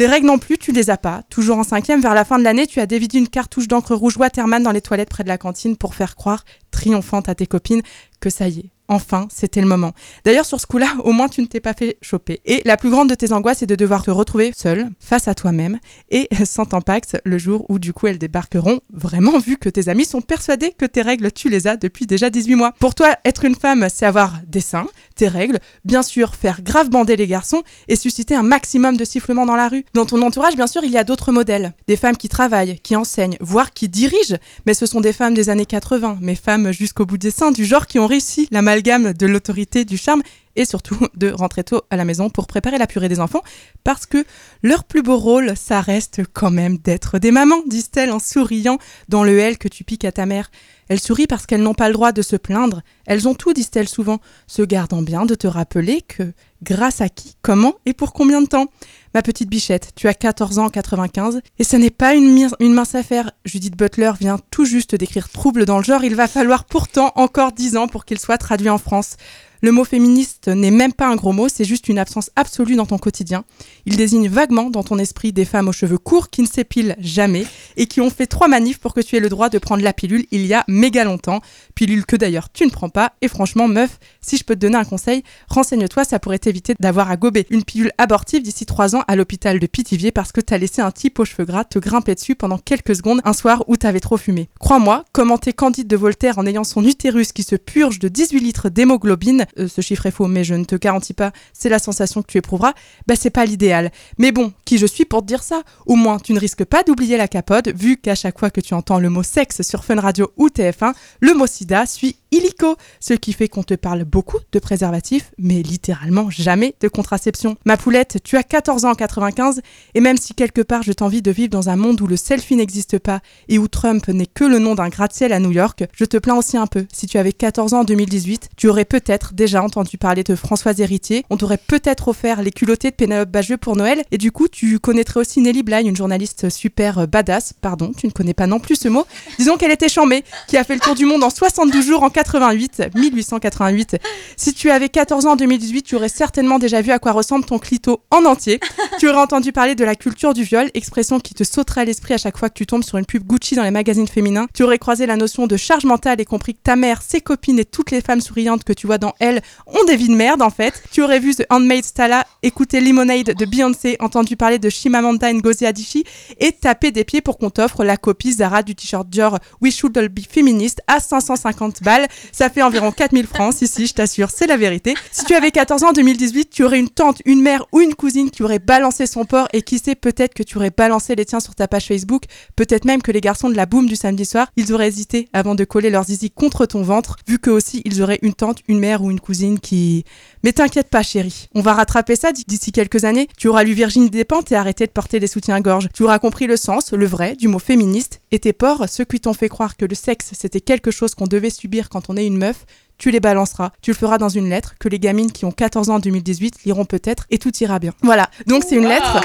Les règles non plus, tu les as pas. Toujours en cinquième, vers la fin de l'année, tu as dévidé une cartouche d'encre rouge Waterman dans les toilettes près de la cantine pour faire croire, triomphante à tes copines, que ça y est. Enfin, c'était le moment. D'ailleurs, sur ce coup-là, au moins tu ne t'es pas fait choper. Et la plus grande de tes angoisses est de devoir te retrouver seule, face à toi-même, et sans tampax, le jour où du coup elles débarqueront, vraiment vu que tes amis sont persuadés que tes règles, tu les as depuis déjà 18 mois. Pour toi, être une femme, c'est avoir des seins, tes règles, bien sûr, faire grave bander les garçons et susciter un maximum de sifflements dans la rue. Dans ton entourage, bien sûr, il y a d'autres modèles. Des femmes qui travaillent, qui enseignent, voire qui dirigent, mais ce sont des femmes des années 80, mais femmes jusqu'au bout des seins, du genre qui ont réussi l'amalgame de l'autorité, du charme et surtout de rentrer tôt à la maison pour préparer la purée des enfants, parce que leur plus beau rôle, ça reste quand même d'être des mamans, disent-elles en souriant dans le L que tu piques à ta mère. Elles sourient parce qu'elles n'ont pas le droit de se plaindre. Elles ont tout, disent-elles souvent, se gardant bien de te rappeler que grâce à qui, comment et pour combien de temps. Ma petite bichette, tu as 14 ans en 95 et ce n'est pas une mince affaire. Judith Butler vient tout juste d'écrire Trouble dans le genre, il va falloir pourtant encore 10 ans pour qu'il soit traduit en France. Le mot féministe n'est même pas un gros mot, c'est juste une absence absolue dans ton quotidien. Il désigne vaguement dans ton esprit des femmes aux cheveux courts qui ne s'épilent jamais et qui ont fait trois manifs pour que tu aies le droit de prendre la pilule il y a méga longtemps. Pilule que d'ailleurs tu ne prends pas. Et franchement, meuf, si je peux te donner un conseil, renseigne-toi, ça pourrait t'éviter d'avoir à gober une pilule abortive d'ici trois ans à l'hôpital de Pithiviers parce que t'as laissé un type aux cheveux gras te grimper dessus pendant quelques secondes un soir où t'avais trop fumé. Crois-moi, commenter Candide de Voltaire en ayant son utérus qui se purge de 18 litres d'hémoglobine, euh, ce chiffre est faux, mais je ne te garantis pas, c'est la sensation que tu éprouveras, bah c'est pas l'idéal. Mais bon, qui je suis pour te dire ça? Au moins, tu ne risques pas d'oublier la capote, vu qu'à chaque fois que tu entends le mot sexe sur Fun Radio ou TF1, le mot sida suit illico, ce qui fait qu'on te parle beaucoup de préservatifs, mais littéralement jamais de contraception. Ma poulette, tu as 14 ans en 95, et même si quelque part je t'envie de vivre dans un monde où le selfie n'existe pas et où Trump n'est que le nom d'un gratte-ciel à New York, je te plains aussi un peu. Si tu avais 14 ans en 2018, tu aurais peut-être déjà entendu parler de Françoise Héritier, on t'aurait peut-être offert les culottés de Pénélope Bageux pour Noël, et du coup tu connaîtrais aussi Nelly Bly, une journaliste super euh, badass, pardon, tu ne connais pas non plus ce mot, disons qu'elle était chambée, qui a fait le tour du monde en 72 jours en 88, 1888. Si tu avais 14 ans en 2018, tu aurais certainement déjà vu à quoi ressemble ton clito en entier. Tu aurais entendu parler de la culture du viol, expression qui te sauterait à l'esprit à chaque fois que tu tombes sur une pub Gucci dans les magazines féminins. Tu aurais croisé la notion de charge mentale et compris que ta mère, ses copines et toutes les femmes souriantes que tu vois dans elle ont des vies de merde en fait. Tu aurais vu The Handmaid's Tale, écouté Lemonade de Beyoncé, entendu parler de Chimamanda Ngozi Adichie et taper des pieds pour qu'on t'offre la copie Zara du t-shirt Dior We Should All Be Feminist à 550 balles. Ça fait environ 4000 francs, si, je t'assure, c'est la vérité. Si tu avais 14 ans en 2018, tu aurais une tante, une mère ou une cousine qui aurait balancé son porc et qui sait peut-être que tu aurais balancé les tiens sur ta page Facebook, peut-être même que les garçons de la boum du samedi soir, ils auraient hésité avant de coller leurs zizi contre ton ventre, vu que aussi ils auraient une tante, une mère ou une cousine qui... Mais t'inquiète pas chérie, on va rattraper ça d'ici quelques années. Tu auras lu Virginie Despentes et arrêté de porter des soutiens-gorge. Tu auras compris le sens, le vrai, du mot féministe, et tes porcs, ceux qui t'ont fait croire que le sexe c'était quelque chose qu'on devait subir quand on est une meuf, tu les balanceras. Tu le feras dans une lettre que les gamines qui ont 14 ans en 2018 liront peut-être et tout ira bien. Voilà, donc c'est une lettre.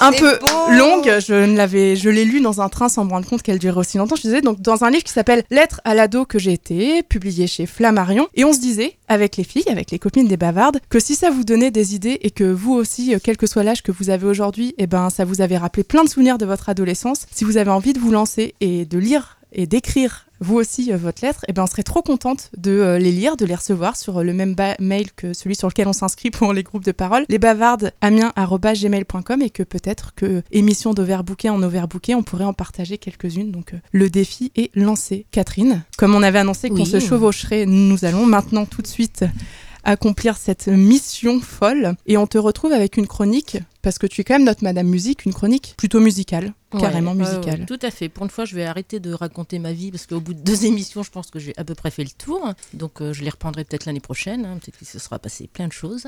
Un peu beau. longue. Je ne l'avais, je l'ai lu dans un train sans me rendre compte qu'elle durait aussi longtemps. Je disais donc dans un livre qui s'appelle Lettres à l'ado que j'ai été, publié chez Flammarion. Et on se disait avec les filles, avec les copines des bavardes, que si ça vous donnait des idées et que vous aussi, euh, quel que soit l'âge que vous avez aujourd'hui, et ben ça vous avait rappelé plein de souvenirs de votre adolescence. Si vous avez envie de vous lancer et de lire et d'écrire vous aussi euh, votre lettre, et ben on serait trop contente de euh, les lire, de les recevoir sur euh, le même mail que celui sur lequel on s'inscrit pour les groupes de parole, les bavardes amiens@gmail.com et que peut-être que émission d'Overbooké en Overbooké, on pourrait en partager quelques-unes. Donc le défi est lancé. Catherine, comme on avait annoncé qu'on se chevaucherait, nous allons maintenant tout de suite accomplir cette mission folle et on te retrouve avec une chronique parce que tu es quand même notre Madame Musique, une chronique plutôt musicale, carrément Ouais, musicale. tout à fait. Pour une fois, je vais arrêter de raconter ma vie parce qu'au bout de deux émissions, je pense que j'ai à peu près fait le tour. Donc, euh, je les reprendrai peut-être l'année prochaine. hein. Peut-être qu'il se sera passé plein de choses.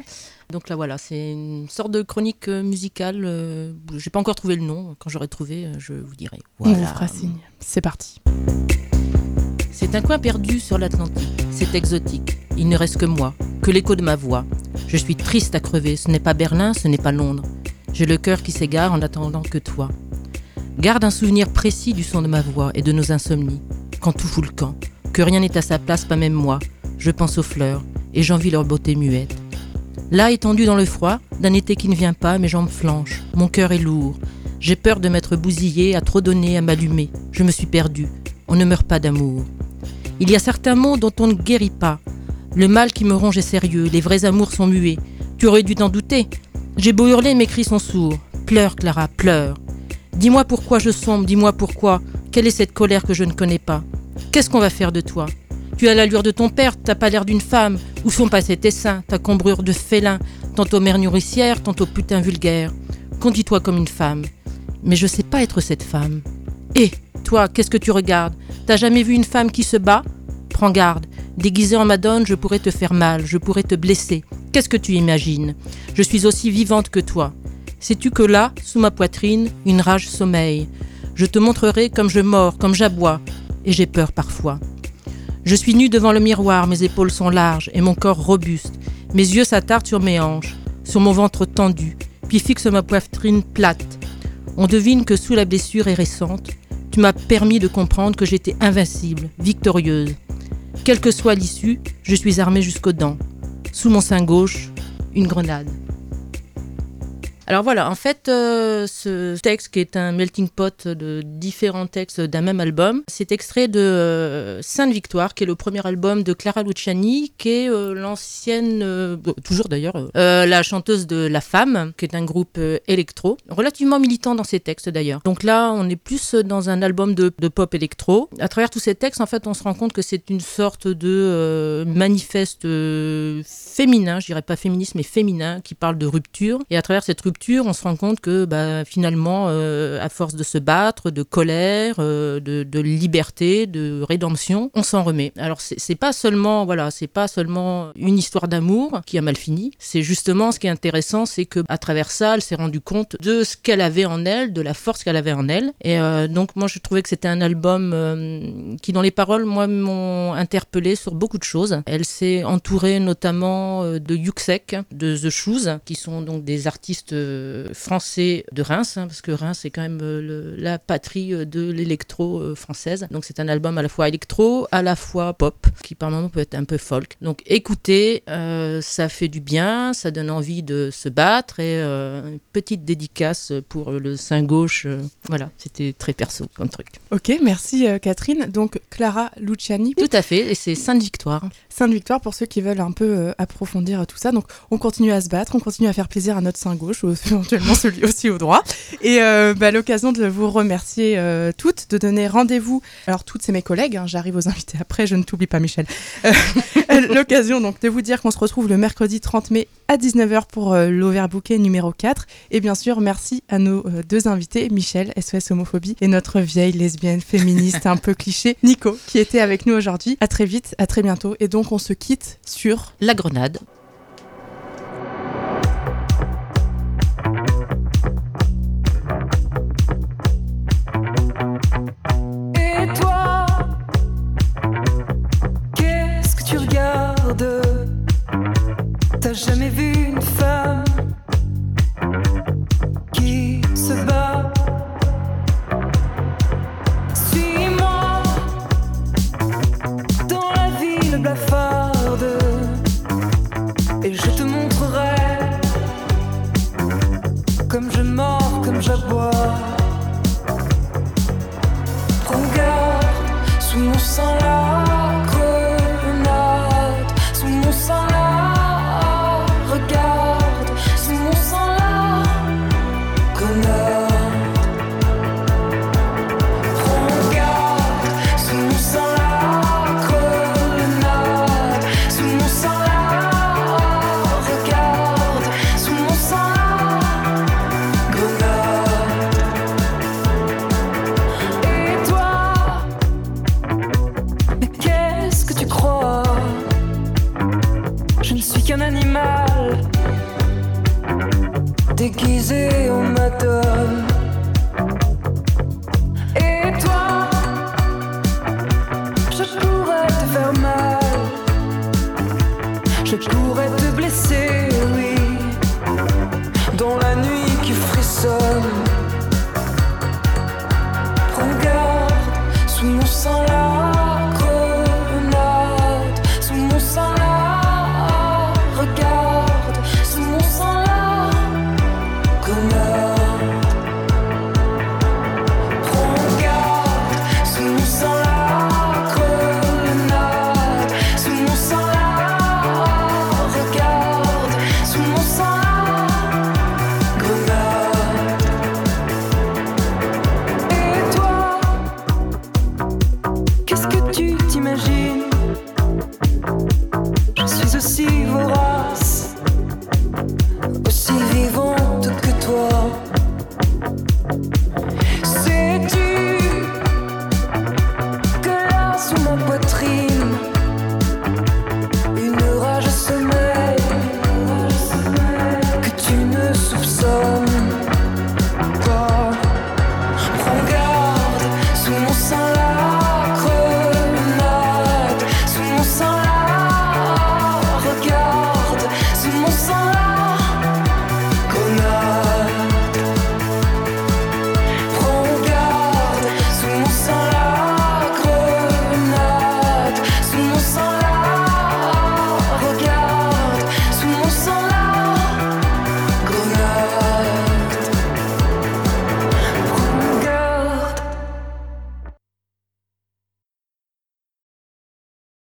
Donc là, voilà, c'est une sorte de chronique euh, musicale. Euh, j'ai pas encore trouvé le nom. Quand j'aurai trouvé, euh, je vous dirai. On vous fera signe. C'est parti. C'est un coin perdu sur l'Atlantique. C'est exotique. Il ne reste que moi, que l'écho de ma voix. Je suis triste à crever. Ce n'est pas Berlin, ce n'est pas Londres. J'ai le cœur qui s'égare en attendant que toi. Garde un souvenir précis du son de ma voix et de nos insomnies. Quand tout fout le camp, que rien n'est à sa place, pas même moi. Je pense aux fleurs et j'envie leur beauté muette. Là, étendu dans le froid, d'un été qui ne vient pas, mes jambes flanchent, mon cœur est lourd. J'ai peur de m'être bousillé, à trop donner, à m'allumer. Je me suis perdue. On ne meurt pas d'amour. Il y a certains mots dont on ne guérit pas. Le mal qui me ronge est sérieux, les vrais amours sont muets. Tu aurais dû t'en douter. J'ai beau hurler, mes cris sont sourds. Pleure, Clara, pleure. Dis-moi pourquoi je sombre, dis-moi pourquoi. Quelle est cette colère que je ne connais pas? Qu'est-ce qu'on va faire de toi? Tu as l'allure de ton père, t'as pas l'air d'une femme. Où sont passés tes seins, ta cambrure de félin, tantôt mère nourricière, tantôt putain vulgaire? Conduis-toi comme une femme. Mais je sais pas être cette femme. Et toi, qu'est-ce que tu regardes? T'as jamais vu une femme qui se bat? Prends garde. Déguisée en madone, je pourrais te faire mal, je pourrais te blesser. Qu'est-ce que tu imagines? Je suis aussi vivante que toi. Sais-tu que là, sous ma poitrine, une rage sommeille? Je te montrerai comme je mords, comme j'aboie, et j'ai peur parfois. Je suis nue devant le miroir, mes épaules sont larges et mon corps robuste. Mes yeux s'attardent sur mes hanches, sur mon ventre tendu, puis fixent ma poitrine plate. On devine que sous la blessure est récente, tu m'as permis de comprendre que j'étais invincible, victorieuse. Quelle que soit l'issue, je suis armée jusqu'aux dents. Sous mon sein gauche, une grenade. Alors voilà, en fait, euh, ce texte qui est un melting pot de différents textes d'un même album, c'est extrait de euh, Sainte Victoire, qui est le premier album de Clara Luciani, qui est euh, l'ancienne, toujours d'ailleurs, la chanteuse de La Femme, qui est un groupe électro, relativement militant dans ses textes d'ailleurs. Donc là, on est plus dans un album de, pop électro. À travers tous ces textes, en fait, on se rend compte que c'est une sorte de manifeste féminin, je dirais pas féministe, mais féminin, qui parle de rupture. Et à travers cette rupture, on se rend compte que bah, finalement, euh, à force de se battre, de colère, euh, de, liberté, de rédemption, on s'en remet. Alors c'est pas seulement voilà, c'est pas seulement une histoire d'amour qui a mal fini. C'est justement ce qui est intéressant, c'est que à travers ça, elle s'est rendue compte de ce qu'elle avait en elle, de la force qu'elle avait en elle. Et euh, donc moi, je trouvais que c'était un album qui, dans les paroles, moi, m'ont interpellé sur beaucoup de choses. Elle s'est entourée notamment de Yuxek, de The Shoes, qui sont donc des artistes euh, français de Reims, hein, parce que Reims est quand même euh, le- la patrie euh, de l'électro française. Donc c'est un album à la fois électro, à la fois pop, qui par moments peut être un peu folk. Donc écoutez, euh, ça fait du bien, ça donne envie de se battre et euh, une petite dédicace pour le sein gauche. voilà, c'était très perso comme truc. Ok, merci Catherine. Donc Clara Luciani, Tout à fait, et c'est Sainte Victoire. Sainte Victoire pour ceux qui veulent un peu approfondir tout ça. Donc on continue à se battre, on continue à faire plaisir à notre sein gauche, éventuellement celui aussi au droit. Et euh, bah, l'occasion de vous remercier euh, toutes, de donner rendez-vous. Alors toutes c'est mes collègues, hein, j'arrive aux invités après, je ne t'oublie pas Michel. Euh, l'occasion donc de vous dire qu'on se retrouve le mercredi 30 mai à 19h pour l'Overbooké numéro 4. Et bien sûr, merci à nos deux invités, Michel, SOS Homophobie, et notre vieille lesbienne féministe un peu cliché, Nico, qui était avec nous aujourd'hui. À très vite, à très bientôt. Et donc on se quitte sur La grenade. T'as jamais vu